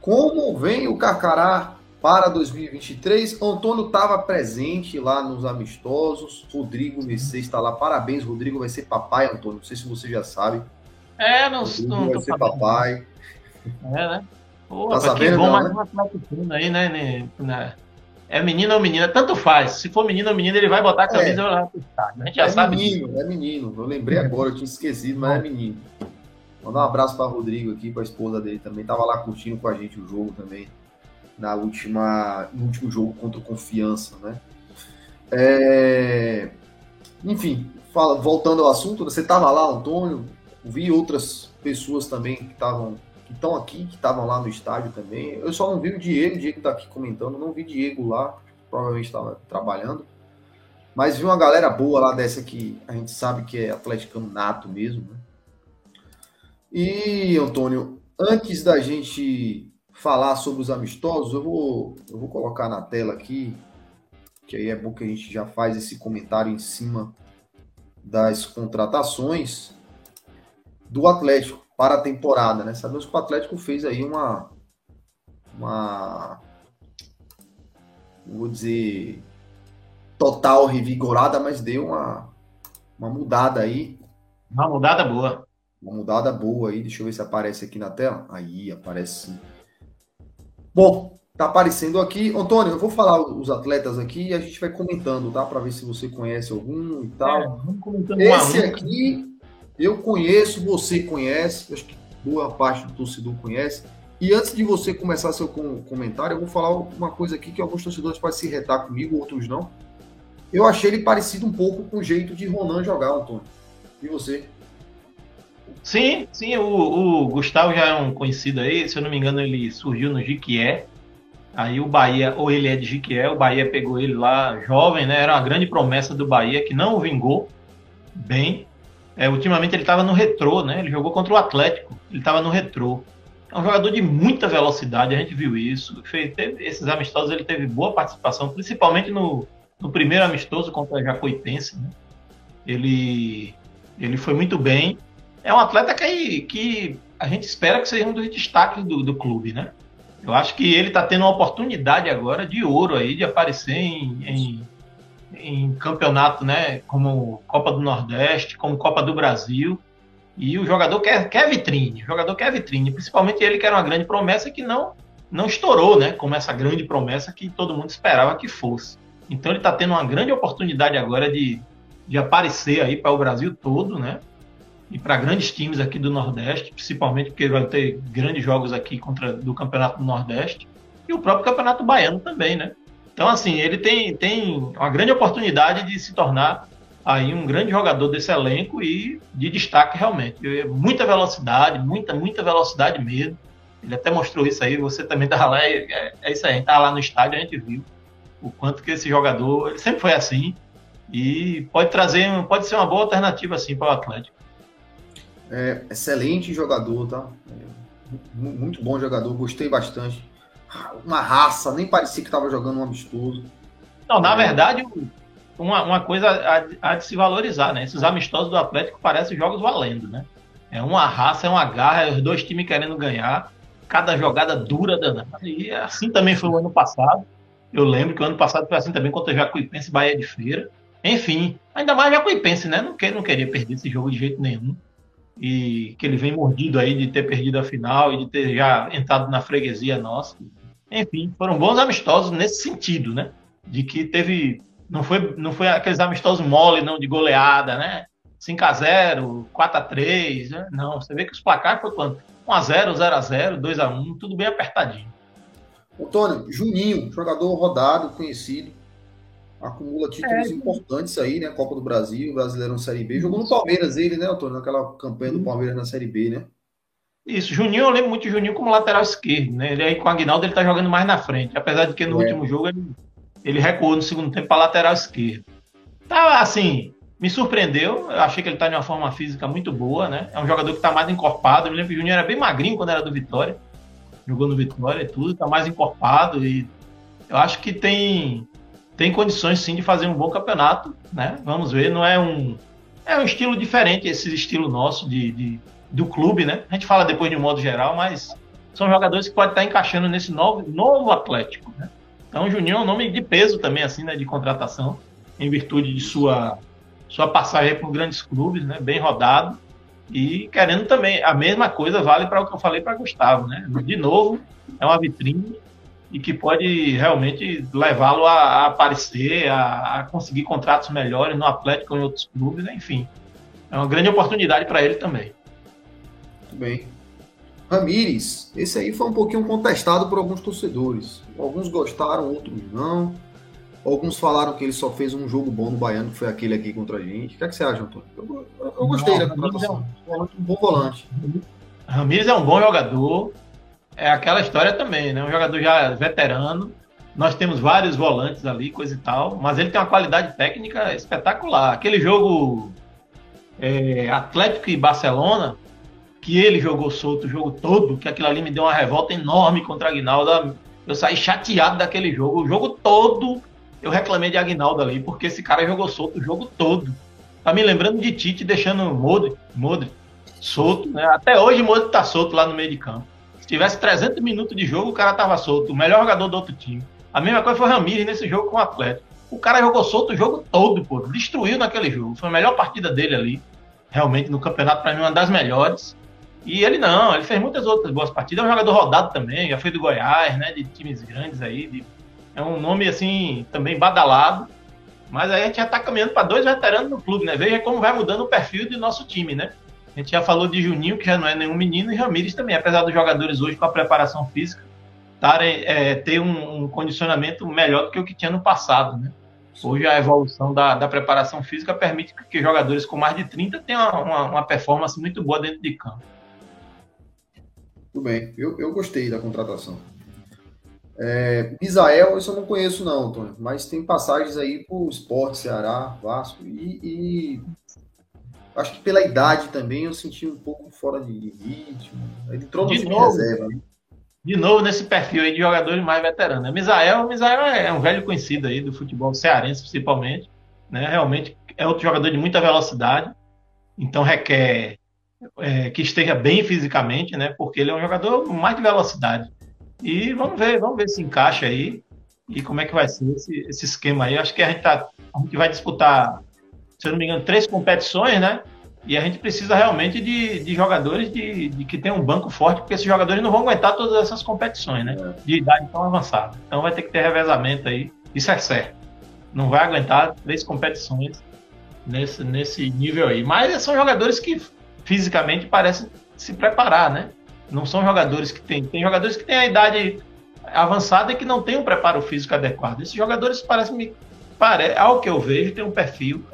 Como vem o Carcará para 2023? Antônio estava presente lá nos amistosos, Rodrigo Mercedes está lá, parabéns, Rodrigo vai ser papai, Antônio, não sei se você já sabe. É, não, Rodrigo não vai ser papai. É, né? Pô, tá sabendo, que bom, não, mais né? um aí, né, né? É menino ou menina, tanto faz. Se for menino ou menina, ele vai botar a camisa é. lá estádio. A gente já é sabe. Menino, disso. É menino, eu lembrei agora, eu tinha esquecido, mas é menino. Mandar um abraço para Rodrigo aqui, para a esposa dele também. Tava lá curtindo com a gente o jogo também. Na última, no último jogo contra o Confiança, né? É... Enfim, fala, voltando ao assunto, você tava lá, Antônio. Vi outras pessoas também que estavam que estão aqui, que estavam lá no estádio também. Eu só não vi o Diego, o Diego está aqui comentando, não vi Diego lá, provavelmente estava trabalhando. Mas vi uma galera boa lá dessa que a gente sabe que é atleticano nato mesmo. Né? E, Antônio, antes da gente falar sobre os amistosos, eu vou, eu vou colocar na tela aqui, que aí é bom que a gente já faz esse comentário em cima das contratações do Atlético para a temporada, né? Sabemos que o Atlético fez aí uma uma vou dizer total revigorada, mas deu uma uma mudada aí. Uma mudada boa. Uma mudada boa aí. Deixa eu ver se aparece aqui na tela. Aí aparece sim. Bom, tá aparecendo aqui. Antônio, eu vou falar os atletas aqui e a gente vai comentando, tá? Para ver se você conhece algum e tal. É, vamos comentando Esse aqui eu conheço, você conhece, acho que boa parte do torcedor conhece. E antes de você começar seu comentário, eu vou falar uma coisa aqui que alguns torcedores podem se retar comigo, outros não. Eu achei ele parecido um pouco com o jeito de Ronan jogar, Antônio. E você? Sim, sim, o, o, Gustavo já é um conhecido aí, se eu não me engano, ele surgiu no Jiquié. Aí o Bahia, ou ele é de Jiquié, o Bahia pegou ele lá jovem, né? Era uma grande promessa do Bahia que não vingou bem. É, ultimamente ele estava no retrô, né? Ele jogou contra o Atlético, ele estava no retrô. É um jogador de muita velocidade, a gente viu isso. Fez, teve, esses amistosos ele teve boa participação, principalmente no, no primeiro amistoso contra a Jacuipense. Né? Ele, ele foi muito bem. É um atleta que, que a gente espera que seja um dos destaques do, do clube, né? Eu acho que ele está tendo uma oportunidade agora de ouro aí, de aparecer em, em em campeonato, né, como Copa do Nordeste, como Copa do Brasil. E o jogador quer, quer vitrine, o jogador quer vitrine, principalmente ele que era uma grande promessa que não não estourou, né, como essa grande promessa que todo mundo esperava que fosse. Então ele está tendo uma grande oportunidade agora de, de aparecer aí para o Brasil todo, né, e para grandes times aqui do Nordeste, principalmente porque vai ter grandes jogos aqui contra do Campeonato do Nordeste e o próprio Campeonato Baiano também, né? Então, assim, ele tem, tem uma grande oportunidade de se tornar aí um grande jogador desse elenco e de destaque realmente. Muita velocidade, muita, muita velocidade mesmo. Ele até mostrou isso aí, você também estava lá, é, é, isso aí, a gente estava lá no estádio, a gente viu o quanto que esse jogador, ele sempre foi assim, e pode trazer, pode ser uma boa alternativa assim para o Atlético. É, excelente jogador, tá? É, muito bom jogador, gostei bastante uma raça, nem parecia que estava jogando um amistoso. Não, na verdade, uma, uma coisa há, de se valorizar, né? Esses amistosos do Atlético parecem jogos valendo, né? É uma raça, é uma garra, é os dois times querendo ganhar, cada jogada dura danada. E assim também foi o ano passado. Eu lembro que o ano passado foi assim também contra Jacuipense e Bahia de Feira. Enfim, ainda mais Jacuipense, né? Não, quer, não queria perder esse jogo de jeito nenhum. E que ele vem mordido aí de ter perdido a final e de ter já entrado na freguesia nossa. Enfim, foram bons amistosos nesse sentido, né? De que teve. Não foi, não foi aqueles amistosos mole, não, de goleada, né? 5x0, 4x3, né? Não, você vê que os placares foi quanto? 1x0, 0x0, 2x1, tudo bem apertadinho. Antônio, Juninho, jogador rodado, conhecido. acumula títulos é. importantes aí, né? Copa do Brasil, Brasileirão Série B. Jogou no Palmeiras ele, né, Antônio? Naquela campanha do Palmeiras na Série B, né? Isso, Juninho, eu lembro muito de Juninho como lateral esquerdo, né? Ele aí com o Aguinaldo ele tá jogando mais na frente, apesar de que no é. último jogo ele, ele recuou no segundo tempo para lateral esquerdo. Tá assim, me surpreendeu, eu achei que ele tá de uma forma física muito boa, né? É um jogador que tá mais encorpado. Eu me lembro que o Juninho era bem magrinho quando era do Vitória. Jogou no Vitória e tudo, tá mais encorpado e eu acho que tem tem condições sim de fazer um bom campeonato, né? Vamos ver, não é um é um estilo diferente esse estilo nosso de, de do clube, né? A gente fala depois de um modo geral, mas são jogadores que podem estar encaixando nesse novo, novo Atlético, né? Então, o Juninho é um nome de peso também, assim, né? De contratação, em virtude de sua, sua passagem por grandes clubes, né? Bem rodado. E querendo também, a mesma coisa vale para o que eu falei para Gustavo, né? De novo, é uma vitrine e que pode realmente levá-lo a, a, aparecer, a, a, conseguir contratos melhores no Atlético ou em outros clubes, né? enfim. É uma grande oportunidade para ele também. Muito bem. Ramires, esse aí foi um pouquinho contestado por alguns torcedores. Alguns gostaram, outros não. Alguns falaram que ele só fez um jogo bom no Baiano, que foi aquele aqui contra a gente. O que, é que você acha, Antônio? Eu, eu, eu gostei não, da contratação. É um, um bom volante. Ramires é um bom jogador. É aquela história também, né? Um jogador já veterano. Nós temos vários volantes ali, coisa e tal. Mas ele tem uma qualidade técnica espetacular. Aquele jogo é, Atlético e Barcelona, que ele jogou solto o jogo todo, que aquilo ali me deu uma revolta enorme contra a Aguinaldo. Eu saí chateado daquele jogo. O jogo todo eu reclamei de Aguinaldo ali, porque esse cara jogou solto o jogo todo. Tá me lembrando de Tite deixando Modric, Modric solto, né? Até hoje Modric tá solto lá no meio de campo. Se tivesse 300 minutos de jogo, o cara tava solto, o melhor jogador do outro time. A mesma coisa foi o Ramires nesse jogo com o Atlético. O cara jogou solto o jogo todo, pô. Destruiu naquele jogo. Foi a melhor partida dele ali. Realmente, no campeonato, para mim, uma das melhores. E ele não, ele fez muitas outras boas partidas. É um jogador rodado também, já foi do Goiás, né? De times grandes aí. De... É um nome, assim, também badalado. Mas aí a gente já tá caminhando para dois veteranos no clube, né? Veja como vai mudando o perfil do nosso time, né? A gente já falou de Juninho, que já não é nenhum menino, e Ramires também, apesar dos jogadores hoje com a preparação física tarem, é, ter um, um, condicionamento melhor do que o que tinha no passado, né? Hoje a evolução da, da preparação física permite que jogadores com mais de 30 tenham uma, uma, uma performance muito boa dentro de campo. Tudo bem, eu, eu gostei da contratação. É, Misael, isso eu não conheço não, Antônio, mas tem passagens aí por Esporte, Ceará, Vasco e, e, acho que pela idade também eu senti um pouco fora de ritmo. Ele entrou de reserva. Né? De novo nesse perfil aí de jogadores mais veteranos. Né? Misael, Misael é um velho conhecido aí do futebol cearense principalmente, né? Realmente é outro jogador de muita velocidade, então requer é, que esteja bem fisicamente, né? Porque ele é um jogador mais de velocidade. E vamos ver, vamos ver se encaixa aí e como é que vai ser esse, esse esquema aí. Acho que a gente, tá, a gente vai disputar, se eu não me engano, três competições, né? E a gente precisa realmente de, de jogadores de, de que tenham um banco forte, porque esses jogadores não vão aguentar todas essas competições, né? De idade tão avançada. Então vai ter que ter revezamento aí. Isso é certo. Não vai aguentar três competições nesse, nesse nível aí. Mas são jogadores que fisicamente parecem se preparar, né? Não são jogadores que têm. Tem jogadores que têm a idade avançada e que não têm um preparo físico adequado. Esses jogadores parecem. Pare, ao que eu vejo, tem um perfil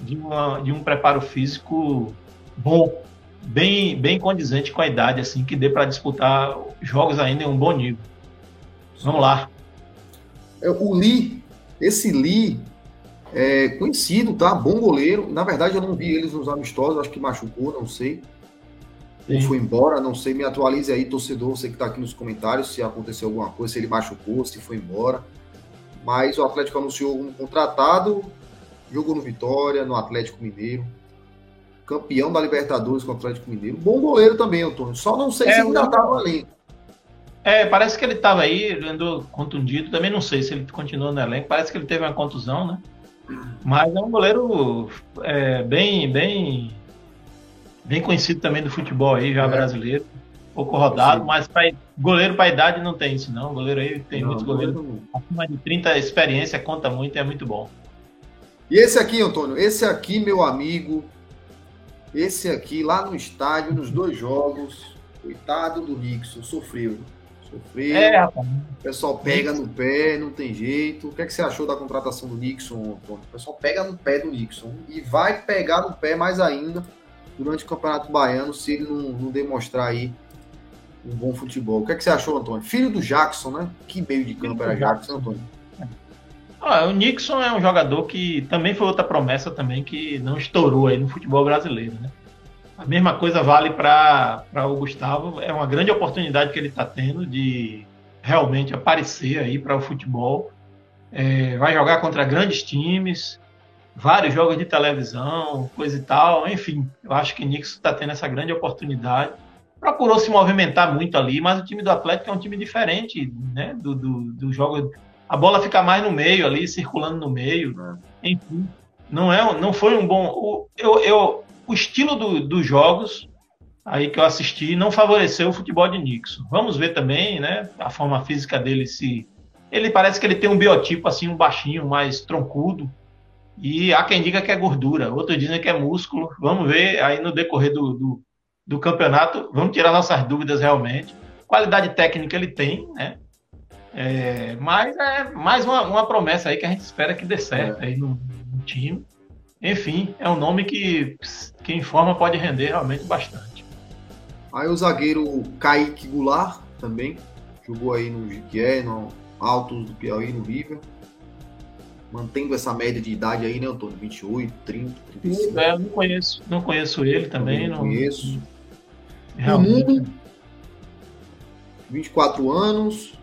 de, uma, de um preparo físico bom, bem, bem condizente com a idade, assim, que dê para disputar jogos ainda em um bom nível. Vamos lá. O Lee, esse Lee, é, conhecido, tá? Bom goleiro. Na verdade, eu não vi eles nos amistosos, acho que machucou, não sei. Sim. Ou foi embora, não sei. Me atualize aí, torcedor, você que tá aqui nos comentários, se aconteceu alguma coisa, se ele machucou, se foi embora. Mas o Atlético anunciou um contratado, jogou no Vitória, no Atlético Mineiro. Campeão da Libertadores com o Atlético Mineiro. Bom goleiro também, Antônio. Só não sei é, se ainda tá no elenco. É, parece que ele estava aí, andou contundido. Também não sei se ele continuou no elenco. Parece que ele teve uma contusão, né? Mas é um goleiro é, bem, bem, bem conhecido também do futebol aí, já é. brasileiro. Pouco rodado, Sim. mas pra, goleiro para idade não tem isso, não. Goleiro aí tem não, muitos goleiros acima de 30, a experiência conta muito e é muito bom. E esse aqui, Antônio, esse aqui, meu amigo, esse aqui lá no estádio, nos dois jogos, coitado do Nixon, sofreu. Sofreu. É, rapaz. O pessoal pega no pé, não tem jeito. O que, é que você achou da contratação do Nixon, Antônio? O pessoal pega no pé do Nixon e vai pegar no pé mais ainda durante o Campeonato Baiano se ele não, não demonstrar aí um bom futebol. O que, é que você achou, Antônio? Filho do Jackson, né? Que meio de campo era Jackson, Antônio? Ah, o Nixon é um jogador que também foi outra promessa também que não estourou aí no futebol brasileiro, né? A mesma coisa vale para o Gustavo. É uma grande oportunidade que ele está tendo de realmente aparecer aí para o futebol. É, vai jogar contra grandes times, vários jogos de televisão, coisa e tal. Enfim, eu acho que Nixon está tendo essa grande oportunidade. Procurou se movimentar muito ali, mas o time do Atlético é um time diferente né, do, do, do jogo. A bola fica mais no meio ali, circulando no meio. Enfim, não, é, não foi um bom. Eu, eu, o estilo do, dos jogos aí que eu assisti não favoreceu o futebol de Nixon. Vamos ver também, né, a forma física dele se ele parece que ele tem um biotipo assim, um baixinho, mais troncudo. E há quem diga que é gordura, outros dizem que é músculo. Vamos ver aí no decorrer do, do, do campeonato, vamos tirar nossas dúvidas realmente. Qualidade técnica ele tem, né? É, mas é mais uma, uma, promessa aí que a gente espera que dê certo é. aí no, no time. Enfim, é um nome que quem forma pode render realmente bastante. Aí o zagueiro Kaique Goulart também jogou aí no Jiquié, no Altos do Piauí, no River. Mantendo essa média de idade aí, né, Antônio? 28, 30, 35. É, eu não conheço, não conheço ele também. Não, não conheço. Realmente. 24 anos,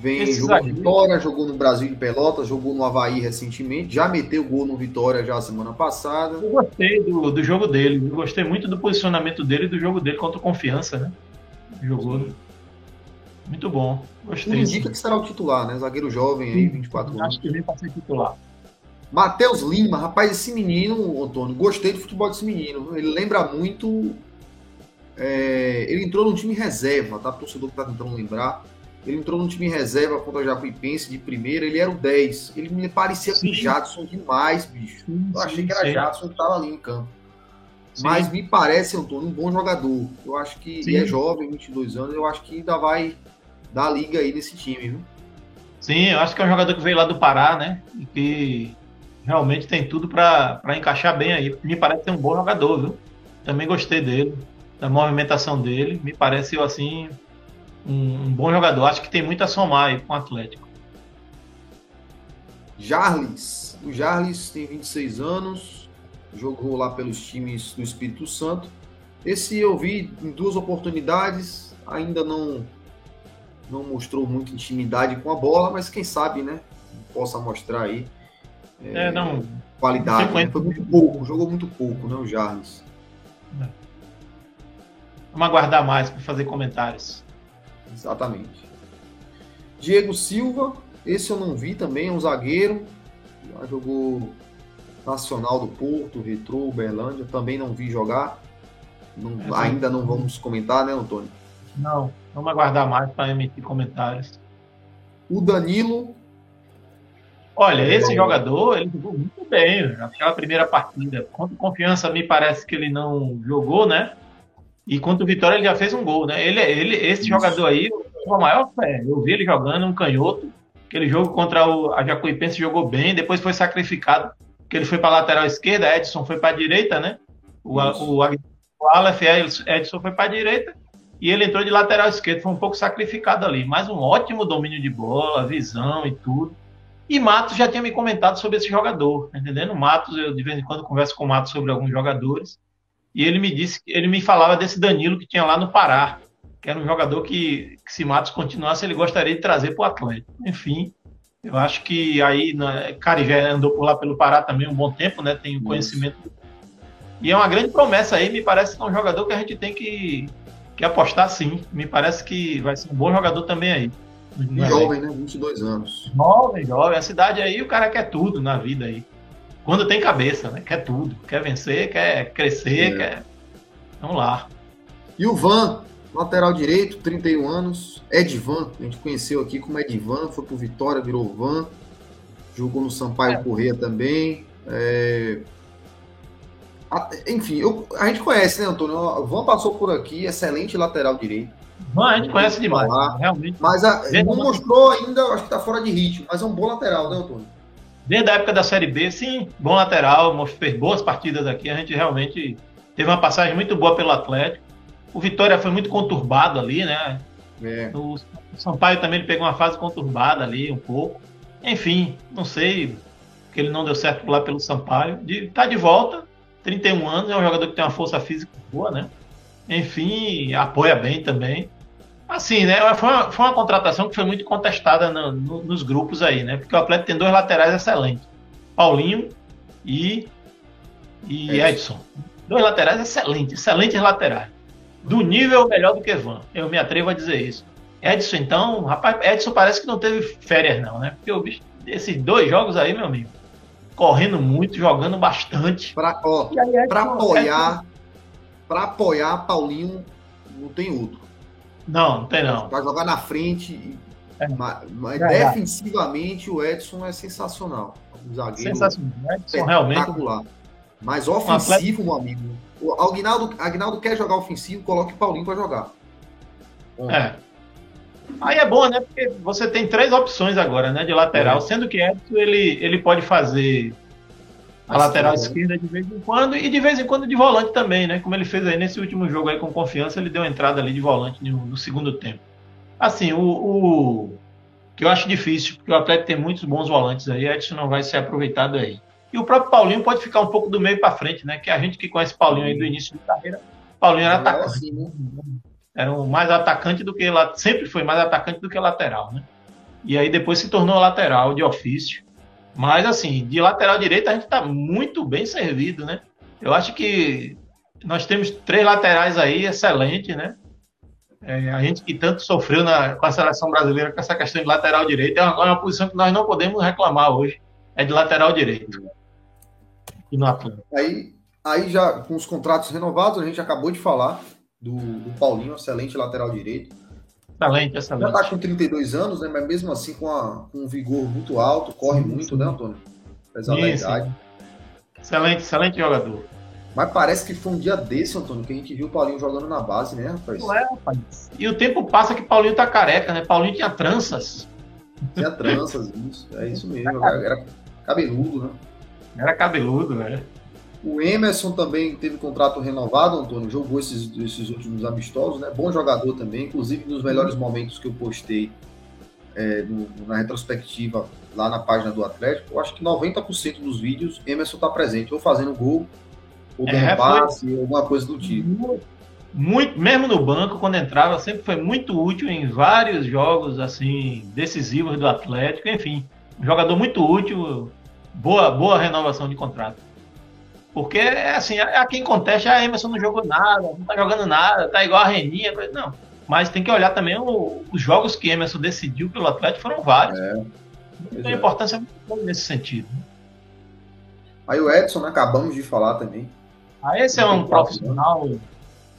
Vem, Esse jogou Vitória, jogou no Brasil de Pelotas, jogou no Havaí recentemente, já meteu gol no Vitória já semana passada. Eu gostei do, do jogo dele, eu gostei muito do posicionamento dele e do jogo dele contra o Confiança, né? Jogou. Muito bom. Gostei. Tudo indica que será o titular, né? Zagueiro jovem aí, 24 anos. Acho que vem para ser titular. Matheus Lima, rapaz, esse menino, Antônio, gostei do futebol desse menino. Ele lembra muito. É, ele entrou no time reserva, tá? O torcedor que tá tentando lembrar ele entrou no time reserva contra o Jacuipense de primeira, ele era o 10. Ele me parecia sim. com o Jadson demais, bicho. Sim, eu achei sim, que era sim. Jadson que estava ali em campo. Mas me parece, Antônio, um bom jogador. Eu acho que ele é jovem, 22 anos, eu acho que ainda vai dar liga aí nesse time, viu? Sim, eu acho que é um jogador que veio lá do Pará, né? E que realmente tem tudo para encaixar bem aí. Me parece ser um bom jogador, viu? Também gostei dele, da movimentação dele. Me pareceu assim um, um, bom jogador. Acho que tem muito a somar aí com o Atlético. Jarles. O Jarles tem 26 anos, jogou lá pelos times do Espírito Santo. Esse eu vi em duas oportunidades, ainda não não mostrou muita intimidade com a bola, mas quem sabe, né? Possa mostrar aí é, é não, qualidade. Né? Foi muito pouco, jogou muito pouco, né? O Jarles. É. Vamos aguardar mais para fazer comentários. Exatamente. Diego Silva, esse eu não vi também, é um zagueiro. Já jogou Nacional do Porto, Retrô, Uberlândia, também não vi jogar. Não, é, ainda não vamos comentar, né, Antônio? Não, vamos aguardar mais para emitir comentários. O Danilo. Olha, é... esse jogador, ele jogou muito bem. Aquela primeira partida. Confiança, me parece que ele não jogou, né? E contra o Vitória ele já fez um gol, né? Ele, ele, esse Isso. jogador aí, a maior fé. Eu vi ele jogando um canhoto. Aquele jogo contra o, a Jacuipense jogou bem, depois foi sacrificado, que ele foi para a lateral esquerda, Edson foi para a direita, né? O, o, o Aleph Edson foi para a direita e ele entrou de lateral esquerdo, foi um pouco sacrificado ali, mas um ótimo domínio de bola, visão e tudo. E Matos já tinha me comentado sobre esse jogador, tá entendendo? Matos, eu de vez em quando converso com o Matos sobre alguns jogadores e ele me disse, ele me falava desse Danilo que tinha lá no Pará, que era um jogador que, que se Matos continuasse, ele gostaria de trazer para o Atlético. Enfim, eu acho que aí, né, Carigé andou por lá pelo Pará também um bom tempo, né? Tem o conhecimento. E é uma grande promessa aí, me parece que é um jogador que a gente tem que, que apostar sim. Me parece que vai ser um bom jogador também aí. Jovem, né? 22 anos. Jovem, jovem. A cidade aí, o cara quer tudo na vida aí quando tem cabeça, né? Quer tudo. Quer vencer, quer crescer, é. quer. Vamos lá. E o Van, lateral direito, 31 anos. Edvan, a gente conheceu aqui como Edvan, foi pro Vitória, virou Van. Jogou no Sampaio é. Corrêa também. É... Enfim, eu... a gente conhece, né, Antônio? O Van passou por aqui, excelente lateral direito. Não, a gente conhece demais, falar. realmente. Mas a, não mostrou ainda, acho que está fora de ritmo, mas é um bom lateral, né, Antônio? Desde a época da Série B, sim, bom lateral, fez boas partidas aqui, a gente realmente teve uma passagem muito boa pelo Atlético. O Vitória foi muito conturbado ali, né? É. O Sampaio também pegou uma fase conturbada ali um pouco. Enfim, não sei que ele não deu certo lá pelo Sampaio. De, tá de volta, 31 anos, é um jogador que tem uma força física boa, né? Enfim, apoia bem também. Assim, né? Foi uma, foi uma contratação que foi muito contestada no, no, nos grupos aí, né? Porque o Atlético tem dois laterais excelentes: Paulinho e, e Edson. Dois laterais excelentes, excelentes laterais. Do nível melhor do que Van. Eu me atrevo a dizer isso. Edson, então, rapaz, Edson parece que não teve férias, não, né? Porque o bicho, esses dois jogos aí, meu amigo, correndo muito, jogando bastante. Para apoiar, para apoiar Paulinho, não tem outro. Não, não tem não. Para jogar na frente, é. mas, mas é, defensivamente o Edson é sensacional. Um zagueiro sensacional. Edson realmente. Mas ofensivo, meu amigo. O Aguinaldo, Aguinaldo quer jogar ofensivo, coloque Paulinho para jogar. Bom. É. Aí é bom, né? Porque você tem três opções agora, né? De lateral, é. sendo que Edson ele, ele pode fazer a lateral esquerda de vez em quando e de vez em quando de volante também, né? Como ele fez aí nesse último jogo aí com confiança, ele deu entrada ali de volante no, no segundo tempo. Assim, o, o, que eu acho difícil, porque o Atlético tem muitos bons volantes aí, Edson não vai ser aproveitado aí. E o próprio Paulinho pode ficar um pouco do meio para frente, né? Que a gente que conhece Paulinho aí do início de carreira, Paulinho era atacante. Assim, né? Era um mais atacante do que sempre foi mais atacante do que lateral, né? E aí depois se tornou lateral de ofício. Mas assim, de lateral direito a gente está muito bem servido, né? Eu acho que nós temos três laterais aí excelentes, né? É, a gente que tanto sofreu na, com a seleção brasileira com essa questão de lateral direito é uma, é uma posição que nós não podemos reclamar hoje. É de lateral direito. E no. Aí, aí já com os contratos renovados, a gente acabou de falar do, do Paulinho, excelente lateral direito. Excelente, excelente. Já está com 32 anos, né? Mas mesmo assim com, a, com um vigor muito alto, corre muito, né, Antônio? Apesar da idade. Excelente, excelente jogador. Mas parece que foi um dia desse, Antônio, que a gente viu o Paulinho jogando na base, né, rapaz? Não é, rapaz. E o tempo passa que Paulinho tá careca, né? Paulinho tinha tranças. Tinha tranças, isso. É isso mesmo. Era cabeludo, né? Era cabeludo, né? O Emerson também teve contrato renovado, Antônio, jogou esses, esses últimos amistosos, né? Bom jogador também, inclusive nos melhores momentos que eu postei é, no, na retrospectiva lá na página do Atlético, eu acho que 90% dos vídeos Emerson está presente, ou fazendo gol, ou dando é, passe, ou alguma coisa do tipo. Muito, mesmo no banco, quando entrava, sempre foi muito útil em vários jogos assim decisivos do Atlético, enfim, um jogador muito útil, boa, boa renovação de contrato. Porque, é assim, a, quem contesta, a ah, Emerson não jogou nada, não tá jogando nada, tá igual a Reninha. Não. Mas tem que olhar também o, os jogos que Emerson decidiu pelo Atlético foram vários. É. Tem é. importância muito grande nesse sentido. Aí o Edson, né, acabamos de falar também. Ah, esse é um profissional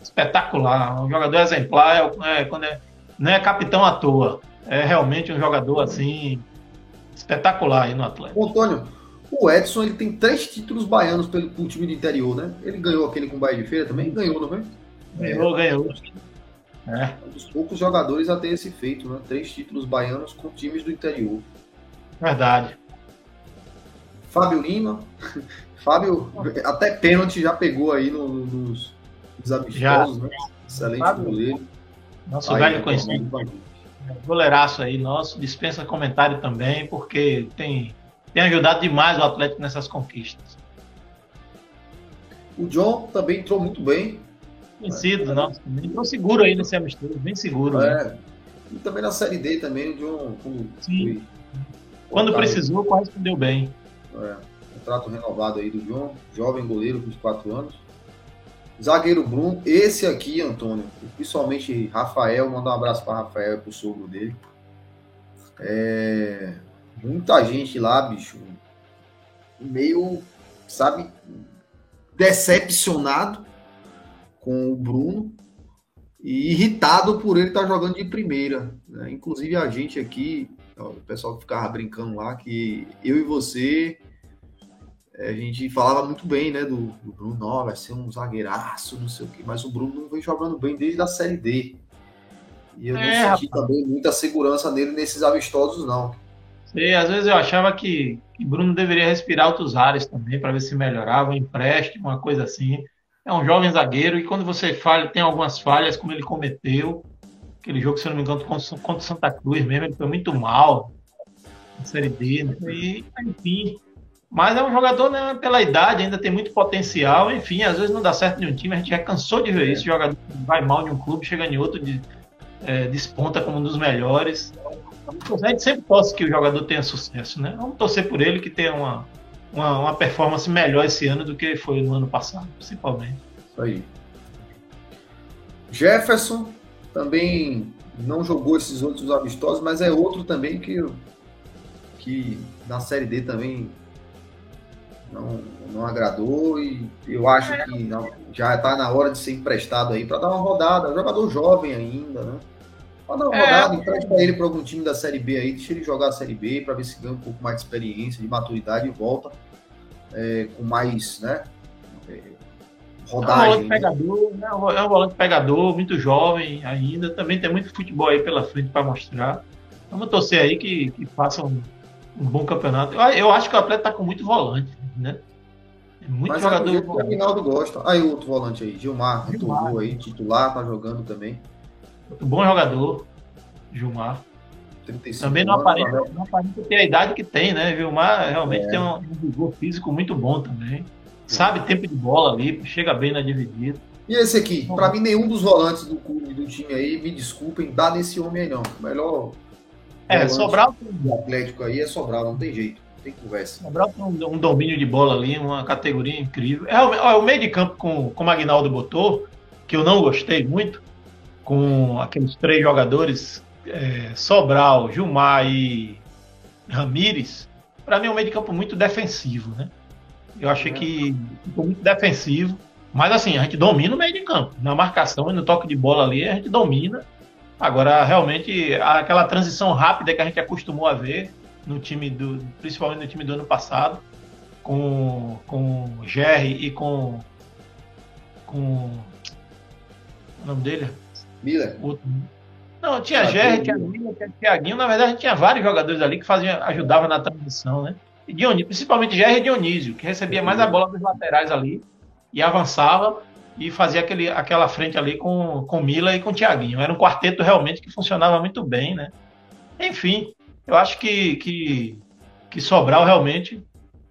espetacular, um jogador exemplar, é, quando é, não é capitão à toa. É realmente um jogador assim espetacular aí no Atlético. Antônio, o Edson ele tem três títulos baianos pelo, pelo time do interior, né? Ele ganhou aquele com o Bahia de Feira também? Ganhou, não foi? Ganhou, é, ganhou. É. Um dos poucos jogadores a ter esse feito, né? Três títulos baianos com times do interior. Verdade. Fábio Lima. Fábio, até pênalti já pegou aí no, nos, nos amistosos, né? Excelente Fábio, goleiro. Nosso aí, velho conhecido. Goleiraço aí, nosso. Dispensa comentário também, porque tem tem ajudado demais o Atlético nessas conquistas. O John também entrou muito bem. Vencido, é, nossa, entrou seguro aí nesse amistoso, bem seguro. Né? É. Né? E também na Série D também, o John. Como, Sim. Quando precisou, correspondeu bem. É, contrato renovado aí do John, jovem goleiro, 24 anos. Zagueiro Bruno, esse aqui, Antônio, principalmente Rafael, mandar um abraço para Rafael e pro sogro dele. É, muita gente lá, bicho, meio, sabe, decepcionado com o Bruno e irritado por ele estar tá jogando de primeira. Né? Inclusive a gente aqui, o pessoal que ficava brincando lá, que eu e você, eh, a gente falava muito bem, né, do, do Bruno, não, vai ser um zagueiraço, não sei o quê, mas o Bruno não vem jogando bem desde a Série D. E eu é, não senti rapaz. também muita segurança nele nesses amistosos, não. Sei, às vezes eu achava que, Bruno deveria respirar outros ares também para ver se melhorava, um empréstimo, uma coisa assim. É um jovem zagueiro e quando você falha, tem algumas falhas, como ele cometeu, aquele jogo, se não me engano, contra o Santa Cruz mesmo, ele foi muito mal na Série D, né? e enfim. Mas é um jogador, né, pela idade, ainda tem muito potencial, enfim, às vezes não dá certo em um time, a gente já cansou de ver isso, jogador vai mal em um clube, chega em outro, de, é, desponta como um dos melhores. A gente sempre torce que o jogador tenha sucesso, né? Vamos torcer por ele que tenha uma, uma, uma performance melhor esse ano do que foi no ano passado, principalmente. Isso aí. Jefferson também não jogou esses outros amistosos, mas é outro também que, que na Série D também não, não agradou e eu acho que não, já está na hora de ser emprestado aí para dar uma rodada. Jogador jovem ainda, né? Pode dar uma é. rodada, empresta para ele para algum time da Série B aí, deixa ele jogar a Série B para ver se ganha um pouco mais de experiência, de maturidade e volta é, com mais, né? É, rodagem. É um volante pegador, né? é um volante pegador, muito jovem ainda, também tem muito futebol aí pela frente para mostrar. Vamos torcer aí que, que faça um, um bom campeonato. Eu, eu, acho que o atleta tá com muito volante, né? É muito Mas jogador. É o Aguinaldo gosta. Aí outro volante aí, Gilmar, Gilmar. aí, titular, tá jogando também. Muito bom jogador, Gilmar. Também não aparenta, não aparenta ter a idade que tem, né? Gilmar realmente é. tem um, um vigor físico muito bom também. Sabe tempo de bola ali, chega bem na dividida. E esse aqui, para mim, nenhum dos volantes do clube, do time aí, me desculpem, dá nesse homem aí não. Melhor. É, Sobral. O Atlético aí é Sobral, não tem jeito tem conversa. Sobral tem um, um, domínio de bola ali, uma categoria incrível. É, o, o meio de campo com, com o Magnaldo botou, que eu não gostei muito, com aqueles três jogadores, é, Sobral, Gilmar e Ramires, para mim é um meio de campo muito defensivo, né? Eu achei que ficou muito defensivo, mas assim, a gente domina o meio de campo. Na marcação e no toque de bola ali, a gente domina. Agora, realmente, aquela transição rápida que a gente acostumou a ver no time do. principalmente no time do ano passado, com, com o Jerry e com. com. o nome dele? Miller. Não, tinha Gerry, tinha Miller, tinha Thiaguinho. Na verdade, tinha vários jogadores ali que faziam, ajudavam na transição, né? E Dionísio, principalmente Gerry e Dionísio, que recebia mais a bola dos laterais ali e avançava e fazia aquele, aquela frente ali com, com Mila e com Thiaguinho. Era um quarteto realmente que funcionava muito bem, né? Enfim, eu acho que, que, que Sobral realmente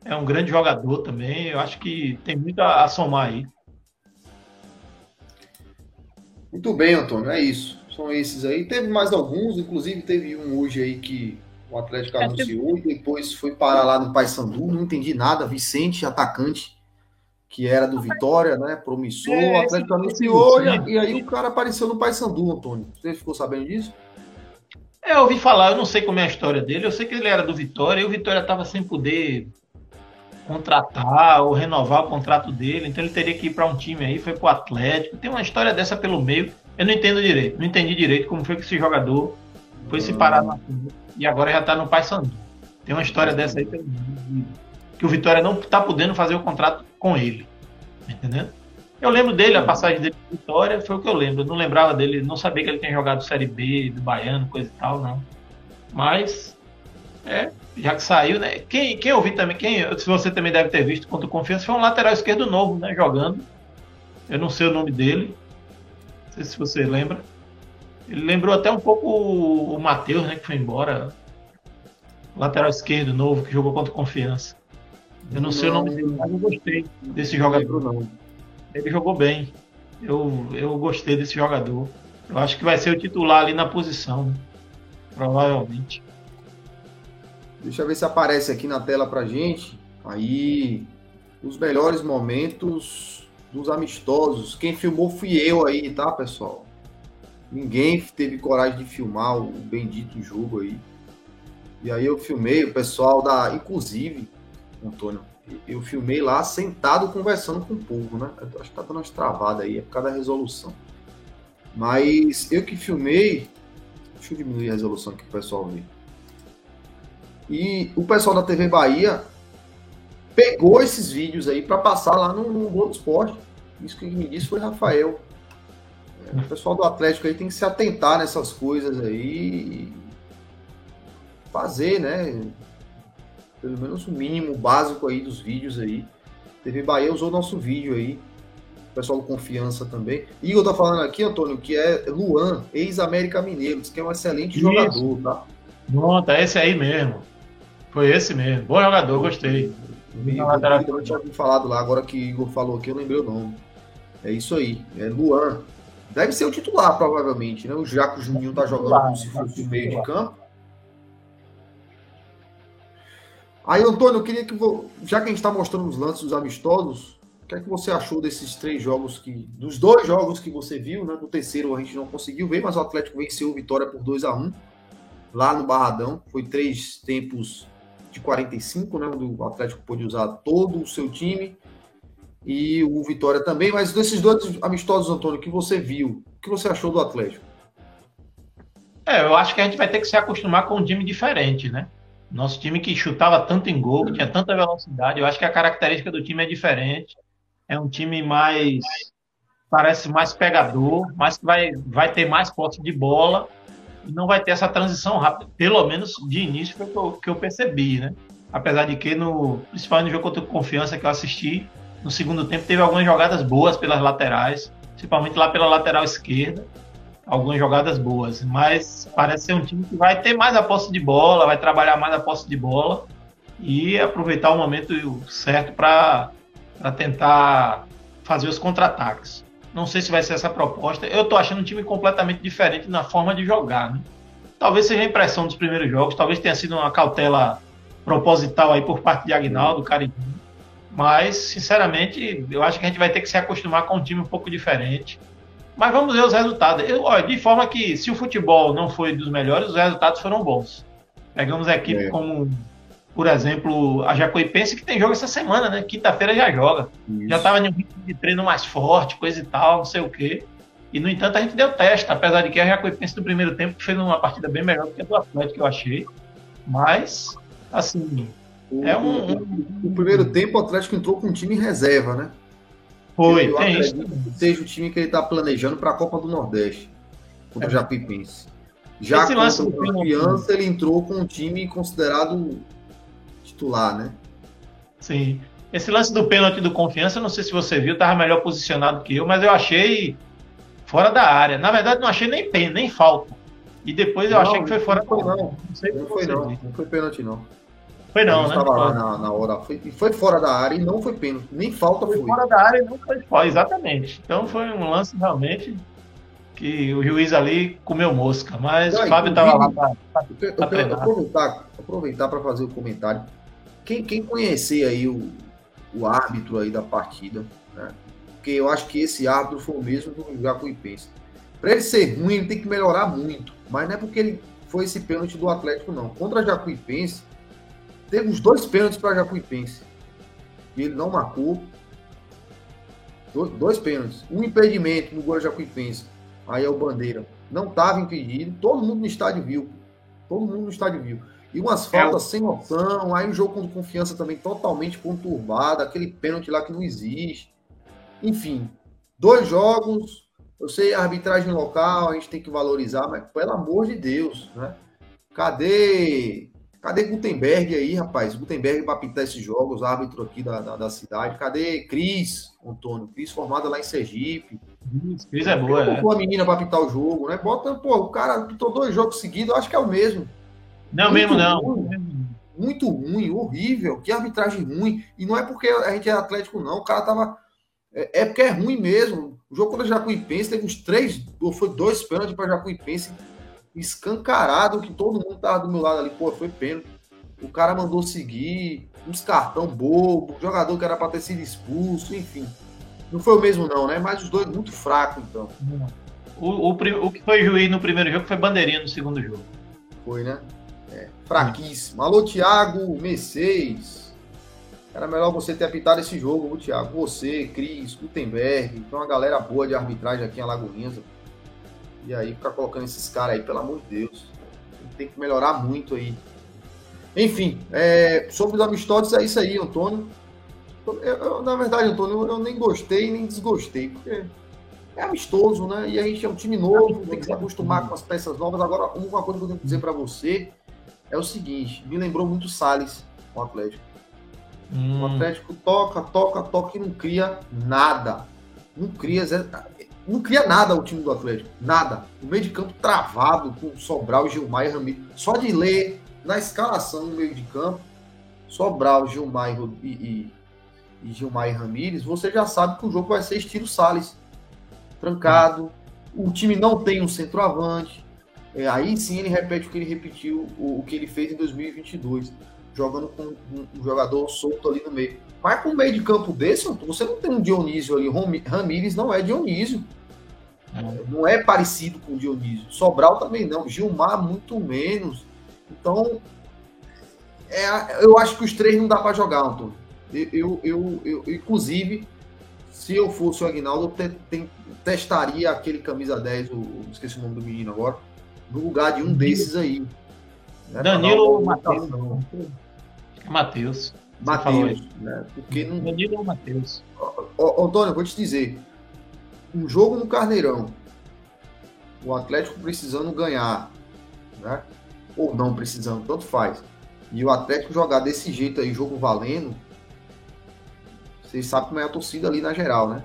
é um grande jogador também. Eu acho que tem muito a, a somar aí. Muito bem, Antônio, é isso. São esses aí. Teve mais alguns, inclusive teve um hoje aí que o Atlético é, anunciou e depois foi parar lá no Paysandu, não entendi nada. Vicente, atacante, que era do Vitória, né? Promissor, é, o Atlético anunciou e, e, aí o cara apareceu no Paysandu, Antônio. Você ficou sabendo disso? É, eu ouvi falar, eu não sei como é a história dele, eu sei que ele era do Vitória e o Vitória estava sem poder contratar ou renovar o contrato dele, então ele teria que ir para um time aí, foi para o Atlético. Tem uma história dessa pelo meio, eu não entendo direito, não entendi direito como foi que esse jogador foi se parar na e agora já está no Paysandu. Tem uma história dessa aí que o Vitória não está podendo fazer o contrato com ele, entendeu? Eu lembro dele, a passagem dele de Vitória, foi o que eu lembro. Eu não lembrava dele, não sabia que ele tinha jogado Série B, do Baiano, coisa e tal, não. Mas, é, já que saiu, né? Quem, quem eu vi também, quem, se você também deve ter visto contra o Confiança, foi um lateral esquerdo novo, né? Jogando. Eu não sei o nome dele. Não sei se você lembra. Ele lembrou até um pouco o, o Matheus, né? Que foi embora. Lateral esquerdo novo, que jogou contra o Confiança. Eu não, não sei o nome dele, mas eu gostei desse jogador. Não ele jogou bem. Eu, eu gostei desse jogador. Eu acho que vai ser o titular ali na posição, né? provavelmente. Deixa eu ver se aparece aqui na tela pra gente. Aí, os melhores momentos dos amistosos. Quem filmou fui eu aí, tá, pessoal? Ninguém teve coragem de filmar o bendito jogo aí. E aí eu filmei o pessoal da. Inclusive, Antônio, eu filmei lá sentado conversando com o povo, né? Acho que tá dando umas travadas aí, é por causa da resolução. Mas eu que filmei. Deixa eu diminuir a resolução aqui para o pessoal ver. E o pessoal da TV Bahia pegou esses vídeos aí para passar lá no, no Globo Esporte. Isso que me disse foi Rafael. É, o pessoal do Atlético aí tem que se atentar nessas coisas aí fazer, né? Pelo menos o mínimo básico aí dos vídeos aí. TV Bahia usou nosso vídeo aí. O pessoal do Confiança também. Igor tá falando aqui, Antônio, que é Luan, ex-América Mineiro, que é um excelente Isso. jogador, tá? Pronto, é esse aí mesmo. Foi esse mesmo. Bom jogador, gostei. Eu, eu tinha falado lá, agora que Igor falou aqui, eu lembrei o nome. É isso aí, é Luan. Deve ser o titular, provavelmente, né? O Jaco Juninho tá jogando como se fosse o meio de campo. Aí, Antônio, eu queria que, já que a gente está mostrando os lances dos amistosos, o que é que você achou desses três jogos que. Dos dois jogos que você viu, né? No terceiro a gente não conseguiu ver, mas o Atlético venceu o Vitória por 2 a 1 lá no Barradão. Foi três tempos de 45, né? Onde o Atlético pôde usar todo o seu time. E o Vitória também. Mas desses dois amistosos, Antônio, que você viu, o que você achou do Atlético? É, eu acho que a gente vai ter que se acostumar com um time diferente, né? Nosso time que chutava tanto em gol, que tinha tanta velocidade, eu acho que a característica do time é diferente. É um time mais. parece mais pegador, mas que vai, vai ter mais posse de bola não vai ter essa transição rápida. Pelo menos de início foi o que eu, que eu percebi, né? Apesar de que, no, principalmente no jogo contra Confiança que eu assisti, no segundo tempo teve algumas jogadas boas pelas laterais, principalmente lá pela lateral esquerda algumas jogadas boas, mas parece ser um time que vai ter mais a posse de bola, vai trabalhar mais a posse de bola e aproveitar o momento certo para tentar fazer os contra-ataques. Não sei se vai ser essa proposta. Eu estou achando um time completamente diferente na forma de jogar. Né? Talvez seja a impressão dos primeiros jogos, talvez tenha sido uma cautela proposital aí por parte de Agnaldo, Caribinho. Mas, sinceramente, eu acho que a gente vai ter que se acostumar com um time um pouco diferente mas vamos ver os resultados. Eu, olha, de forma que, se o futebol não foi dos melhores, os resultados foram bons. Pegamos a equipe é. como, por exemplo, a Jacuipense, que tem jogo essa semana, né? Quinta-feira já joga. Isso. Já estava em um ritmo de treino mais forte, coisa e tal, não sei o quê. E, no entanto, a gente deu teste, apesar de que a Jacuipense no primeiro tempo fez uma partida bem melhor do que a do Atlético, eu achei. Mas, assim, o, é um, um... O primeiro tempo o Atlético entrou com um time em reserva, né? Foi, eu tem isso. seja o time que ele está planejando para a Copa do Nordeste, contra é. o Jacuipense. Já Esse contra o Confiança, ele entrou com um time considerado titular, né? Sim. Esse lance do pênalti do Confiança, não sei se você viu, estava melhor posicionado que eu, mas eu achei fora da área. Na verdade, não achei nem pênalti, nem falta. E depois eu não, achei que foi fora não foi, não. Não, sei não foi, não. Não foi pênalti, não. Foi não, né? Estava lá na, na, hora. Foi, foi fora da área e não foi pênalti. Nem falta foi. Foi fora da área e não foi fora, exatamente. Então foi um lance realmente que o juiz ali comeu mosca. Mas o Fábio estava lá para aproveitar, aproveitar para fazer o comentário. Quem, quem conhecer aí o, o árbitro aí da partida, né? Porque eu acho que esse árbitro foi o mesmo do Jacuipense. Para ele ser ruim, ele tem que melhorar muito. Mas não é porque ele foi esse pênalti do Atlético, não. Contra Jacuipense, teve uns dois pênaltis para Jacuipense. E ele não marcou. Dois, dois pênaltis. Um impedimento no gol Jacuipense. Aí é o Bandeira. Não estava impedido. Todo mundo no estádio viu. Todo mundo no estádio viu. E umas é faltas é. sem noção. Aí o jogo com confiança também totalmente conturbado. Aquele pênalti lá que não existe. Enfim, dois jogos. Eu sei arbitragem local, a gente tem que valorizar, mas pelo amor de Deus, né? Cadê Cadê Gutenberg aí, rapaz? Gutenberg para pintar esses jogos, árbitro aqui da, da, da, cidade. Cadê Cris, Antônio? Cris formada lá em Sergipe. Cris é boa, né? a menina para pintar o jogo, né? Bota, pô, o cara pintou dois jogos seguidos, eu acho que é o mesmo. Não, muito mesmo não. Ruim, muito ruim, horrível. Que arbitragem ruim. E não é porque a gente é atlético, não. O cara tava. É, é porque é ruim mesmo. O jogo contra o Jacuipense teve uns três, ou foi dois pênaltis para Jacuipense escancarado que todo mundo tava do meu lado ali, pô, foi pênalti. O cara mandou seguir, uns cartão bobo, jogador que era para ter sido expulso, enfim. Não foi o mesmo não, né? Mas os dois muito fracos, então. O, o, o que foi juiz no primeiro jogo foi bandeirinha no segundo jogo. Foi, né? Fraquíssimo. Alô, Thiago Mercedes. Era melhor você ter apitado esse jogo, Thiago. Você, Cris, Gutenberg. Tem uma galera boa de arbitragem aqui em Alagoinhas. E aí ficar colocando esses caras aí, pelo amor de Deus. Tem que melhorar muito aí. Enfim, é, sobre os amistosos é isso aí, Antônio. Eu, eu, na verdade, Antônio, eu nem gostei nem desgostei, porque é amistoso, né? E a gente é um time novo, tem que se acostumar com as peças novas. Agora, uma coisa que eu tenho que dizer para você é o seguinte: me lembrou muito o Salles com o Atlético. Hum. O Atlético toca, toca, toca e não cria nada. Não cria, não cria nada o time do Atlético. Nada. O meio de campo travado com Sobral, Gilmar e Ramiro. Só de ler na escalação no meio de campo, Sobral, Gilmar e, e, e Gilmar e Ramires, você já sabe que o jogo vai ser estilo Salles. Trancado. O time não tem um centroavante. É, aí sim ele repete o que ele repetiu, o, o que ele fez em 2022 jogando com um, um jogador solto ali no meio. Mas com um meio de campo desse, você não tem um Dionísio ali. Ramires não é Dionísio. Não é parecido com o Dionísio. Sobral também não. Gilmar, muito menos. Então, é, eu acho que os três não dá para jogar, Antônio. Eu, eu, eu, inclusive, se eu fosse o Aguinaldo, eu te, te, testaria aquele camisa 10, o, esqueci o nome do menino agora, no lugar de um desses aí. Né? Danilo Matheus. Matheus. Matheus, né? Porque não. Danilo ou Matheus? Antônio, eu vou te dizer. Um jogo no Carneirão. O Atlético precisando ganhar, né? Ou não precisando, tanto faz. E o Atlético jogar desse jeito aí, jogo valendo. Vocês sabem como é a torcida ali na geral, né?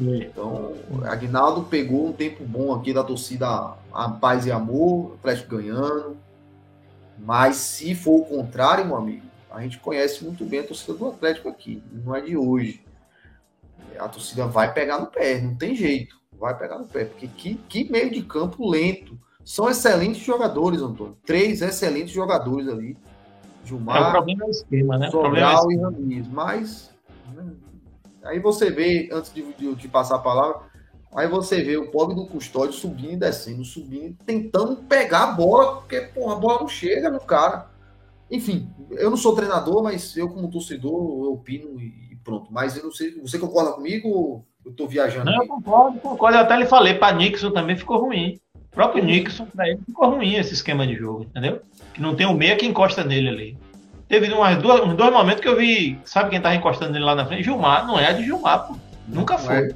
Então, Aguinaldo pegou um tempo bom aqui da torcida a paz e amor, Atlético ganhando. Mas se for o contrário, meu amigo, a gente conhece muito bem a torcida do Atlético aqui, não é de hoje. A torcida vai pegar no pé, não tem jeito, vai pegar no pé, porque que, que meio de campo lento. São excelentes jogadores, Antônio. Três excelentes jogadores ali. Gilmar, é, o problema é o esquema, né? Sobral é e Ramiz. Mas né, aí você vê, antes de, de, de passar a palavra, Aí você vê o pobre do custódio subindo e descendo, subindo, tentando pegar a bola, porque porra, a bola não chega no cara. Enfim, eu não sou treinador, mas eu, como torcedor, eu opino e pronto. Mas eu não sei, você concorda comigo eu tô viajando? Não, eu concordo, concordo. Eu até lhe falei, para Nixon também ficou ruim. O próprio Nixon, para ele, ficou ruim esse esquema de jogo, entendeu? Que não tem o meia que encosta nele ali. Teve umas duas, uns dois momentos que eu vi, sabe quem tava encostando nele lá na frente? Gilmar, não é a de Gilmar, pô. Nunca foi. É.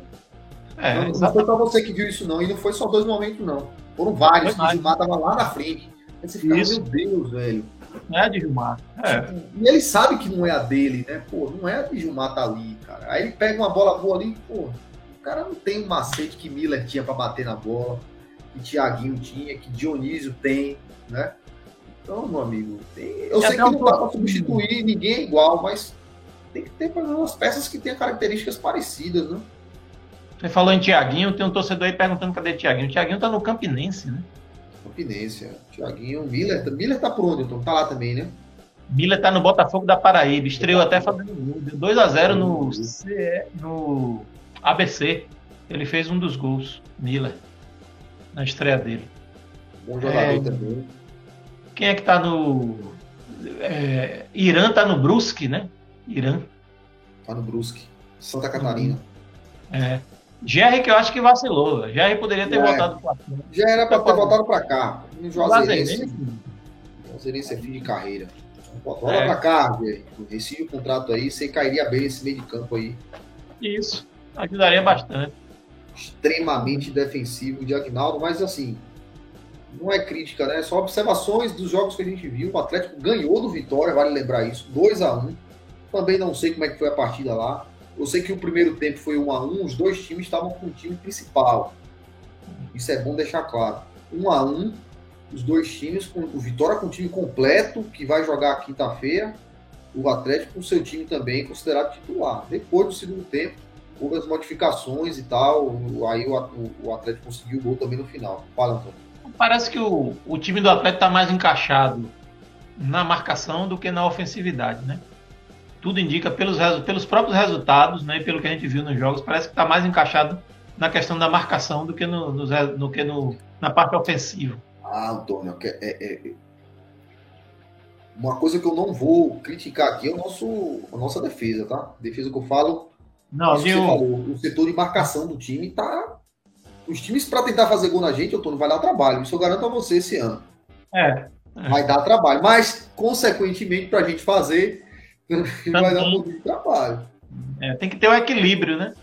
É, não, não foi pra você que viu isso, não. E não foi só dois momentos, não. Foram vários que o Gilmar tava lá na frente. Aí você fica, meu Deus, velho. Não é a de Gilmar. É. E ele sabe que não é a dele, né? Pô, não é a de Gilmar tá ali, cara. Aí ele pega uma bola boa ali, pô, o cara não tem um macete que Miller tinha para bater na bola, que Thiaguinho tinha, que Dionísio tem, né? Então, meu amigo, tem... eu sei que não dá pra substituir, ninguém é igual, mas tem que ter umas peças que tenham características parecidas, né? Você falou em Tiaguinho, tem um torcedor aí perguntando cadê Tiaguinho. Tiaguinho tá no Campinense, né? Campinense, é. Tiaguinho, Miller, Miller tá por onde, então? Tá lá também, né? Miller tá no Botafogo da Paraíba, estreou até fazendo gol. Deu 2x0 no, CE, no ABC. Ele fez um dos gols, Miller, na estreia dele. Bom jogador é, também. Quem é que tá no. É, Irã tá no Brusque, né? Irã. Tá no Brusque. Santa Catarina. É. Jerry que eu acho que vacilou. Jerry poderia ter voltado para cá. Já era para ter voltado para cá. No Juazeirense. Juazeirense é fim de carreira. Volta é. para cá, Jerry. Rescinde o contrato aí, você cairia bem nesse meio de campo aí. Isso. Ajudaria bastante. Extremamente defensivo de Agnaldo, mas assim, não é crítica, né? Só observações dos jogos que a gente viu. O Atlético ganhou do Vitória, vale lembrar isso, 2 a 1 Também não sei como é que foi a partida lá. Eu sei que o primeiro tempo foi um a um, os dois times estavam com o time principal. Isso é bom deixar claro. Um a um, os dois times, com o Vitória com o time completo, que vai jogar quinta-feira, o Atlético com o seu time também considerado titular. Depois do segundo tempo, houve as modificações e tal, aí o, o Atlético conseguiu o gol também no final. Fala, Antônio. Parece que o, o time do Atlético está mais encaixado na marcação do que na ofensividade, né? tudo indica pelos, pelos próprios resultados, né, pelo que a gente viu nos jogos, parece que está mais encaixado na questão da marcação do que no, no, no que no, na parte ofensiva. Ah, Antônio, é, é, é, uma coisa que eu não vou criticar aqui é o nosso, a nossa defesa, tá? Defesa que eu falo. Não, viu? Falou, o setor de marcação do time tá. Os times para tentar fazer gol na gente, Antônio, vai dar trabalho. Isso eu garanto a você esse ano. É. é. Vai dar trabalho. Mas, consequentemente, para a gente fazer, vai dar um pouquinho de trabalho. É, tem que ter o um equilíbrio, né?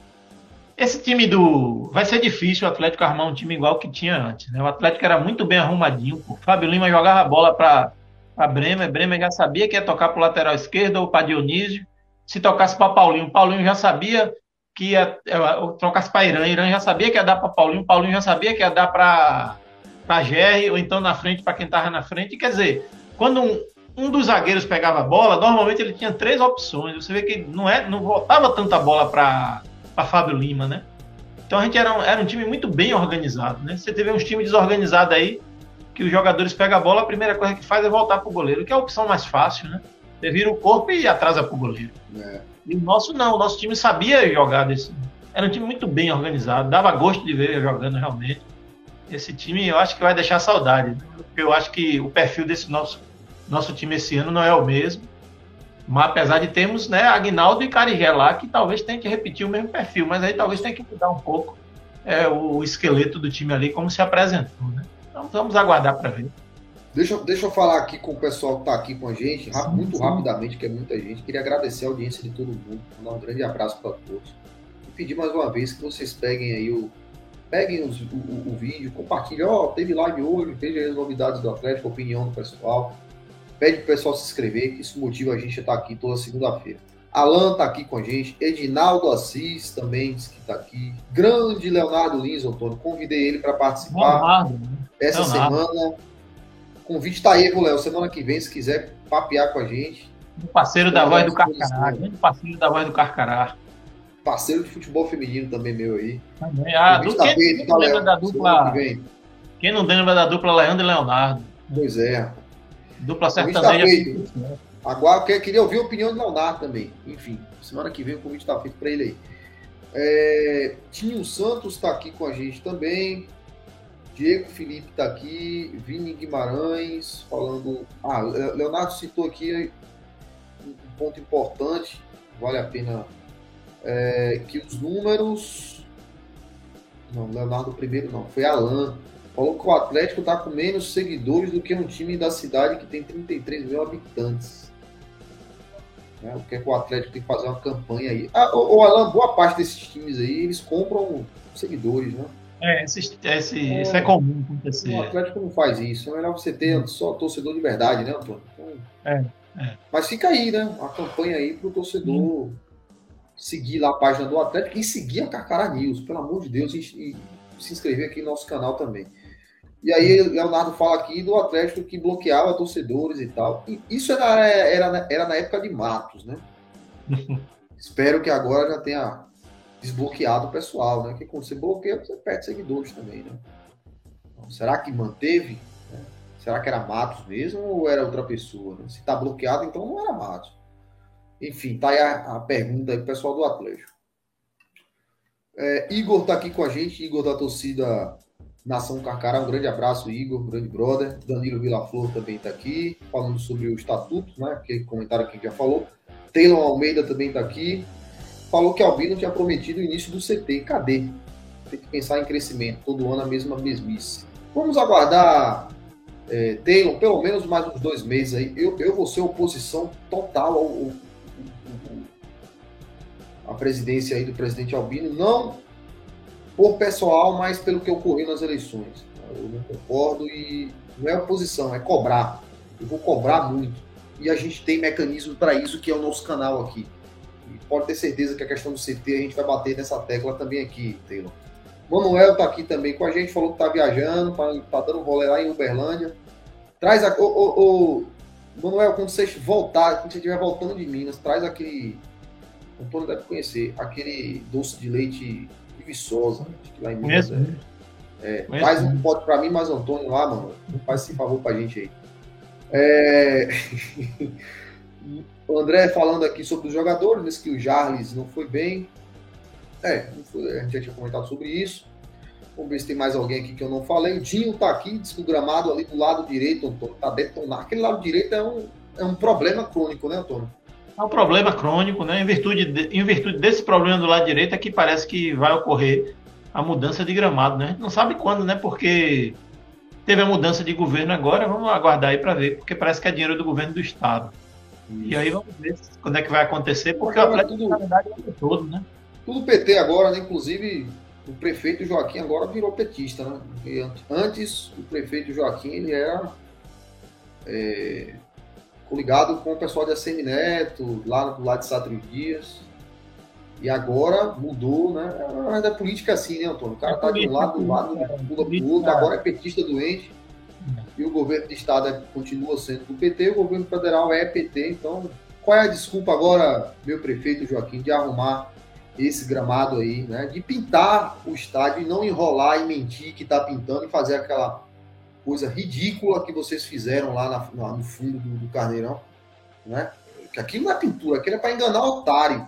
esse time do. Vai ser difícil o Atlético armar um time igual que tinha antes. Né? O Atlético era muito bem arrumadinho. O Fábio Lima jogava a bola para a Bremer. Bremer já sabia que ia tocar para o lateral esquerdo ou para Dionísio. Se tocasse para Paulinho, Paulinho já sabia que ia. É, trocasse para Irã, Irã já sabia que ia dar para Paulinho, Paulinho já sabia que ia dar para Jerry, ou então na frente para quem estava na frente. Quer dizer, quando um, um dos zagueiros pegava a bola, normalmente ele tinha três opções. Você vê que não, é, não voltava tanta bola para Fábio Lima, né? Então a gente era um, era um time muito bem organizado, né? Você teve uns times desorganizados aí, que os jogadores pegam a bola, a primeira coisa que faz é voltar para o goleiro, que é a opção mais fácil, né? Você vira o corpo e atrasa para o goleiro. É. E o nosso não, o nosso time sabia jogar desse. Era um time muito bem organizado, dava gosto de ver jogando realmente. Esse time eu acho que vai deixar saudade, né? porque eu acho que o perfil desse nosso nosso time esse ano não é o mesmo. Mas apesar de termos né, Agnaldo e Carigé lá, que talvez tenha que repetir o mesmo perfil, mas aí talvez tenha que mudar um pouco é, o esqueleto do time ali, como se apresentou. Né? Então vamos aguardar para ver. Deixa, deixa eu falar aqui com o pessoal que está aqui com a gente, muito rapidamente, que é muita gente. Queria agradecer a audiência de todo mundo, mandar um grande abraço para todos. E pedir mais uma vez que vocês peguem aí o. Peguem os, o, o, vídeo, compartilhem. Ó, oh, teve live hoje, veja as novidades do Atlético, opinião do pessoal. Pede pro pessoal se inscrever, que isso motiva a gente a estar aqui toda segunda-feira. Alan tá aqui com a gente, Edinaldo Assis também diz que tá aqui. Grande Leonardo Lins, Antônio. Convidei ele para participar Leonardo, né? essa Leonardo. semana. O convite tá aí, Léo. Semana que vem, se quiser papear com a gente. Um parceiro da voz do Carcará. Grande parceiro da voz do Carcará. Parceiro de futebol feminino também, meu aí. Também. Ah, do tá quem, feito, quem, tá, lembra da dupla, quem não lembra da dupla Leandro e Leonardo? Pois é, Dupla sertaneja. Tá Agora, eu queria ouvir a opinião do Leonardo também. Enfim, semana que vem o convite está feito para ele aí. É, Tinho Santos está aqui com a gente também. Diego Felipe está aqui. Vini Guimarães falando. Ah, Leonardo citou aqui um ponto importante. Vale a pena. É, que os números. Não, Leonardo primeiro não. Foi Alan falou que o Atlético está com menos seguidores do que um time da cidade que tem 33 mil habitantes. Né? O que é que o Atlético tem que fazer uma campanha aí? Ah, o, o Alan, boa parte desses times aí, eles compram seguidores, né? É, esse, esse, é, isso é comum acontecer. O Atlético não faz isso. É melhor você ter só torcedor de verdade, né, Antônio? Então, é, é. Mas fica aí, né? A campanha aí para o torcedor hum. seguir lá a página do Atlético e seguir a Carcara News, pelo amor de Deus, e, e se inscrever aqui no nosso canal também. E aí Leonardo fala aqui do Atlético que bloqueava torcedores e tal. E isso era, era, era na época de Matos, né? Espero que agora já tenha desbloqueado o pessoal, né? Porque quando você bloqueia, você perde seguidores também, né? Então, será que manteve? Né? Será que era Matos mesmo ou era outra pessoa? Né? Se está bloqueado, então não era Matos. Enfim, tá aí a, a pergunta aí pro pessoal do Atlético. É, Igor tá aqui com a gente, Igor da torcida Nação Carcará, um grande abraço, Igor, grande brother. Danilo Vilaflor também está aqui, falando sobre o estatuto, né? Que comentário que já falou. Taylor Almeida também está aqui. Falou que Albino tinha prometido o início do CT. Cadê? Tem que pensar em crescimento. Todo ano a mesma mesmice. Vamos aguardar, é, Taylor, pelo menos mais uns dois meses aí. Eu, eu vou ser oposição total ao, ao, ao, à presidência aí do presidente Albino. Não por pessoal, mas pelo que ocorreu nas eleições. Eu não concordo e não é oposição, é cobrar. Eu vou cobrar muito. E a gente tem mecanismo para isso, que é o nosso canal aqui. E pode ter certeza que a questão do CT a gente vai bater nessa tecla também aqui, Taylor. Manuel tá aqui também com a gente, falou que tá viajando, tá, tá dando rolê lá em Uberlândia. Traz a. Ô, ô, ô, Manuel, quando você voltar, quando você estiver voltando de Minas, traz aquele. O Antônio deve conhecer, aquele doce de leite de Viçosa, acho que lá em Minas. É, é, faz um pote para mim, mas Antônio lá, mano, faz esse favor pra gente aí. É... o André falando aqui sobre os jogadores, disse que o Jarles não foi bem. É, foi, a gente já tinha comentado sobre isso. Vamos ver se tem mais alguém aqui que eu não falei. O Dinho tá aqui, diz que o gramado ali do lado direito, Antônio, tá detonado. Aquele lado direito é um, é um problema crônico, né, Antônio? É um problema crônico, né? Em virtude, de, em virtude desse problema do lado direito é que parece que vai ocorrer a mudança de gramado, né? Não sabe quando, né? Porque teve a mudança de governo agora, vamos aguardar aí para ver, porque parece que é dinheiro do governo do estado. E aí vamos ver quando é que vai acontecer, porque o Atlético, tudo... na verdade, é todo, né? Tudo PT agora, né? Inclusive, o prefeito Joaquim agora virou petista, né? Porque antes, o prefeito Joaquim, ele era é, coligado com o pessoal de ACM Neto, lá do lado de Sátrio Dias. E agora mudou, né? Mas é política assim, né, Antônio? O cara tá de um lado, do lado, pula pro outro, agora é petista doente. E o governo de estado é, continua sendo do PT, o governo federal é PT, então qual é a desculpa agora, meu prefeito Joaquim, de arrumar esse gramado aí, né? De pintar o estádio e não enrolar e mentir que está pintando e fazer aquela coisa ridícula que vocês fizeram lá, na, no fundo do, do Carneirão, né? Que aquilo não é pintura, aquilo é para enganar o otário.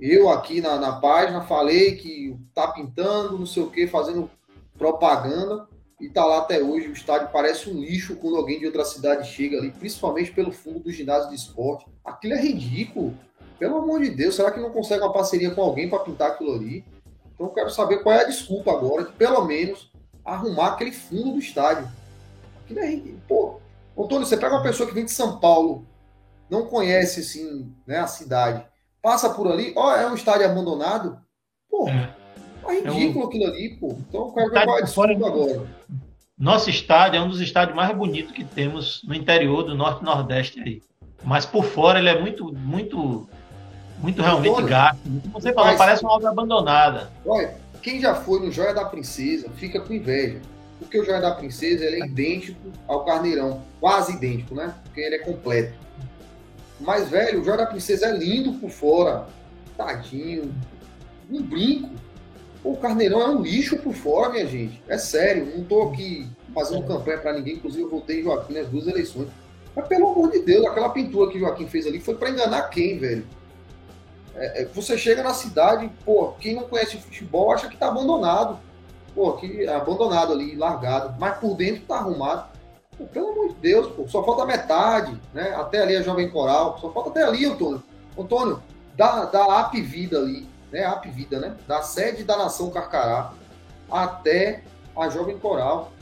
Eu aqui na, na página falei que tá pintando, não sei o que, fazendo propaganda e tá lá até hoje. O estádio parece um lixo quando alguém de outra cidade chega ali, principalmente pelo fundo do ginásio de esporte. Aquilo é ridículo. Pelo amor de Deus, será que não consegue uma parceria com alguém para pintar aquilo ali? Então eu quero saber qual é a desculpa agora de pelo menos arrumar aquele fundo do estádio. Aquilo é ridículo. Pô, Antônio, você pega uma pessoa que vem de São Paulo, não conhece assim, né, a cidade, passa por ali, ó, é um estádio abandonado. Pô, é, é ridículo é um... aquilo ali, pô. Então eu quero ver qual é a desculpa agora. Nosso estádio é um dos estádios mais bonitos que temos no interior do Norte e Nordeste aí. Mas por fora ele é muito, muito muito realmente Antônio, gasto. Como você falou, parece uma obra abandonada. Olha, quem já foi no Joia da Princesa fica com inveja. Porque o Joia da Princesa é idêntico ao Carneirão. Quase idêntico, né? Porque ele é completo. Mas, velho, o Joia da Princesa é lindo por fora. Tadinho. Um brinco. O Carneirão é um lixo por fora, minha gente. É sério. Não tô aqui fazendo campanha para ninguém. Inclusive, eu votei em Joaquim nas duas eleições. Mas, pelo amor de Deus, aquela pintura que o Joaquim fez ali foi para enganar quem, velho? É, é, você chega na cidade, pô, quem não conhece futebol acha que tá abandonado. Pô, que é abandonado ali, largado. Mas por dentro tá arrumado. Pô, pelo amor de Deus, pô, só falta metade, né? Até ali a Jovem Coral. Só falta até ali, Antônio. Antônio, da, da App Vida ali, né? App Vida, né? Da sede da Nação Carcará até a Jovem Coral.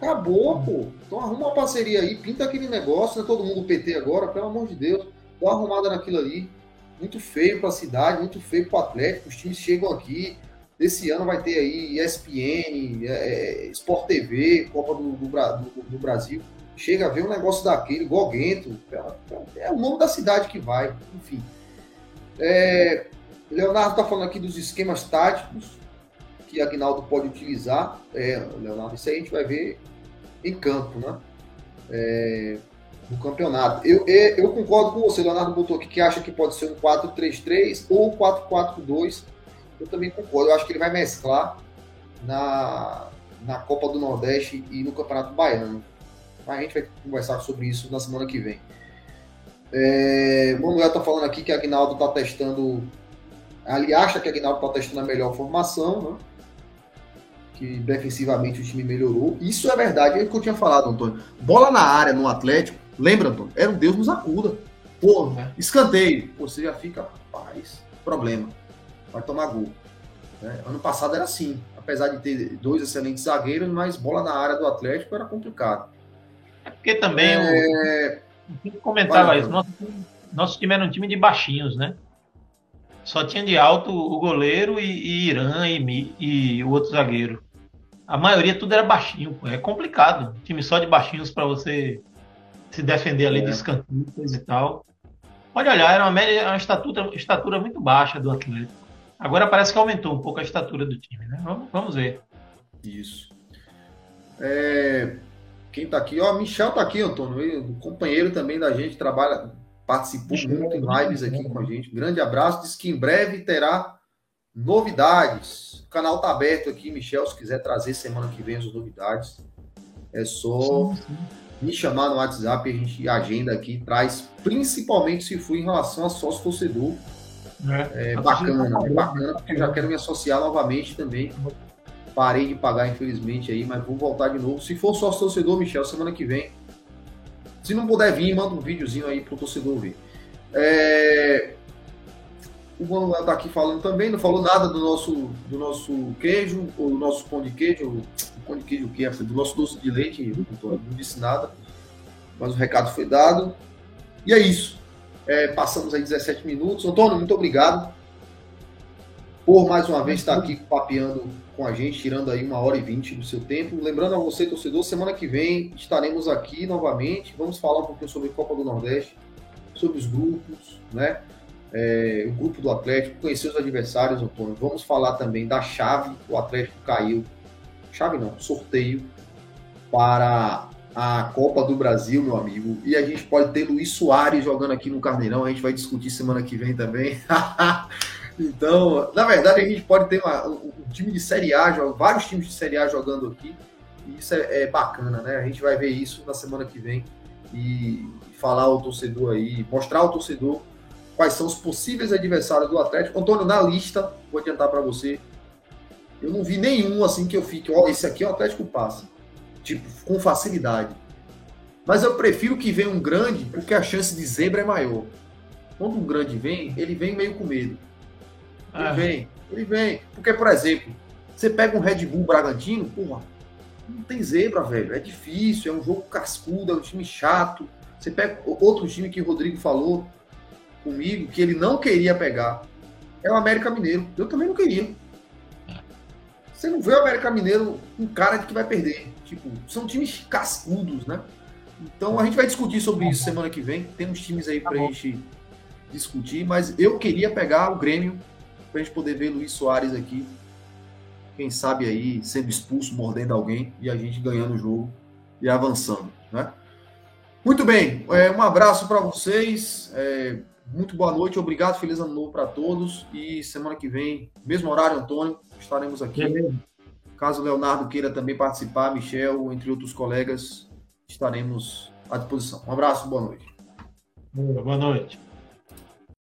Acabou, pô. Então arruma uma parceria aí, pinta aquele negócio, né? Todo mundo PT agora, pelo amor de Deus. Dá uma arrumada naquilo ali muito feio para a cidade, muito feio para o Atlético. Os times chegam aqui. Esse ano vai ter aí ESPN, é, é, Sport TV, Copa do, do, do, do, Brasil. Chega a ver um negócio daquele, Goguento. É, é o nome da cidade que vai, enfim. É, Leonardo está falando aqui dos esquemas táticos que Agnaldo pode utilizar. É, Leonardo, isso aí a gente vai ver em campo, né? É, no campeonato. Eu, eu concordo com você, Leonardo botou aqui, que acha que pode ser um 4-3-3 ou 4-4-2. Eu também concordo. Eu acho que ele vai mesclar na, na Copa do Nordeste e no Campeonato Baiano. Mas a gente vai conversar sobre isso na semana que vem. É, Manuel está falando aqui que Agnaldo está testando. Ali acha que a Agnaldo está testando a melhor formação, né? que defensivamente o time melhorou. Isso é verdade, é o que eu tinha falado, Antônio. Bola na área no Atlético Lembra, Antônio? Era um Deus nos acuda. Pô, é. escanteio. Você já fica, paz, problema. Vai tomar gol. Né? Ano passado era assim. Apesar de ter dois excelentes zagueiros, mas bola na área do Atlético era complicado. É porque também é... o. comentava isso. Nosso, nosso time era um time de baixinhos, né? Só tinha de alto o goleiro e, e Irã e, e, o outro zagueiro. A maioria tudo era baixinho. Pô. É complicado. Time só de baixinhos para você se defender ali é. de escanteios e tal. Pode olhar, era uma, média, uma estatura, estatura muito baixa do Atlético. Agora parece que aumentou um pouco a estatura do time, né? Vamos, vamos ver. Isso. É, quem tá aqui? Ó, Michel tá aqui, Antônio, companheiro também da gente, trabalha, participou muito em lives aqui com a gente. grande abraço, diz que em breve terá novidades. O canal tá aberto aqui, Michel, se quiser trazer semana que vem as novidades. É só sim, sim me chamar no WhatsApp, a gente agenda aqui, traz, principalmente se for em relação a sócio torcedor. É, é bacana, é bacana, porque eu já quero me associar novamente também. Parei de pagar, infelizmente, aí, mas vou voltar de novo. Se for sócio torcedor, Michel, semana que vem. Se não puder vir, manda um videozinho aí pro torcedor ver. É... O Manuel tá aqui falando também, não falou nada do nosso, do nosso queijo, ou do nosso pão de queijo, pão de queijo que é do nosso doce de leite, não disse nada, mas o recado foi dado. E é isso. É, passamos aí 17 minutos. Antônio, muito obrigado. Por mais uma vez estar aqui papeando com a gente, tirando aí uma hora e vinte do seu tempo. Lembrando a você, torcedor, semana que vem estaremos aqui novamente. Vamos falar um pouquinho sobre Copa do Nordeste, sobre os grupos, né? É, o grupo do Atlético, conhecer os adversários, Antônio. Vamos falar também da chave. O Atlético caiu. Chave não, sorteio para a Copa do Brasil, meu amigo. E a gente pode ter Luiz Soares jogando aqui no Carneirão. A gente vai discutir semana que vem também. então, na verdade, a gente pode ter uma, um, time de Série A, vários times de Série A jogando aqui. E isso é, é, bacana, né? A gente vai ver isso na semana que vem e falar ao torcedor aí, mostrar ao torcedor quais são os possíveis adversários do Atlético. Antônio, na lista, vou adiantar para você, eu não vi nenhum assim que eu fique, ó, oh, esse aqui é o Atlético passa tipo, com facilidade. Mas eu prefiro que venha um grande, porque a chance de zebra é maior. Quando um grande vem, ele vem meio com medo. Ele ah. vem, ele vem. Porque, por exemplo, você pega um Red Bull Bragantino, porra, não tem zebra, velho. É difícil, é um jogo cascudo, é um time chato. Você pega outro time que o Rodrigo falou comigo, que ele não queria pegar. É o América Mineiro. Eu também não queria. Você não vê o América Mineiro com cara de que vai perder. Tipo, são times cascudos, né? Então a gente vai discutir sobre isso semana que vem. Tem uns times aí pra tá gente discutir, mas eu queria pegar o Grêmio pra gente poder ver Luiz Soares aqui. Quem sabe aí sendo expulso, mordendo alguém e a gente ganhando o jogo e avançando, né? Muito bem, é, um abraço para vocês. É, muito boa noite, obrigado, feliz ano novo para todos. E semana que vem, mesmo horário, Antônio, estaremos aqui. Caso o Leonardo queira também participar, Michel, entre outros colegas, estaremos à disposição. Um abraço, boa noite. Boa noite.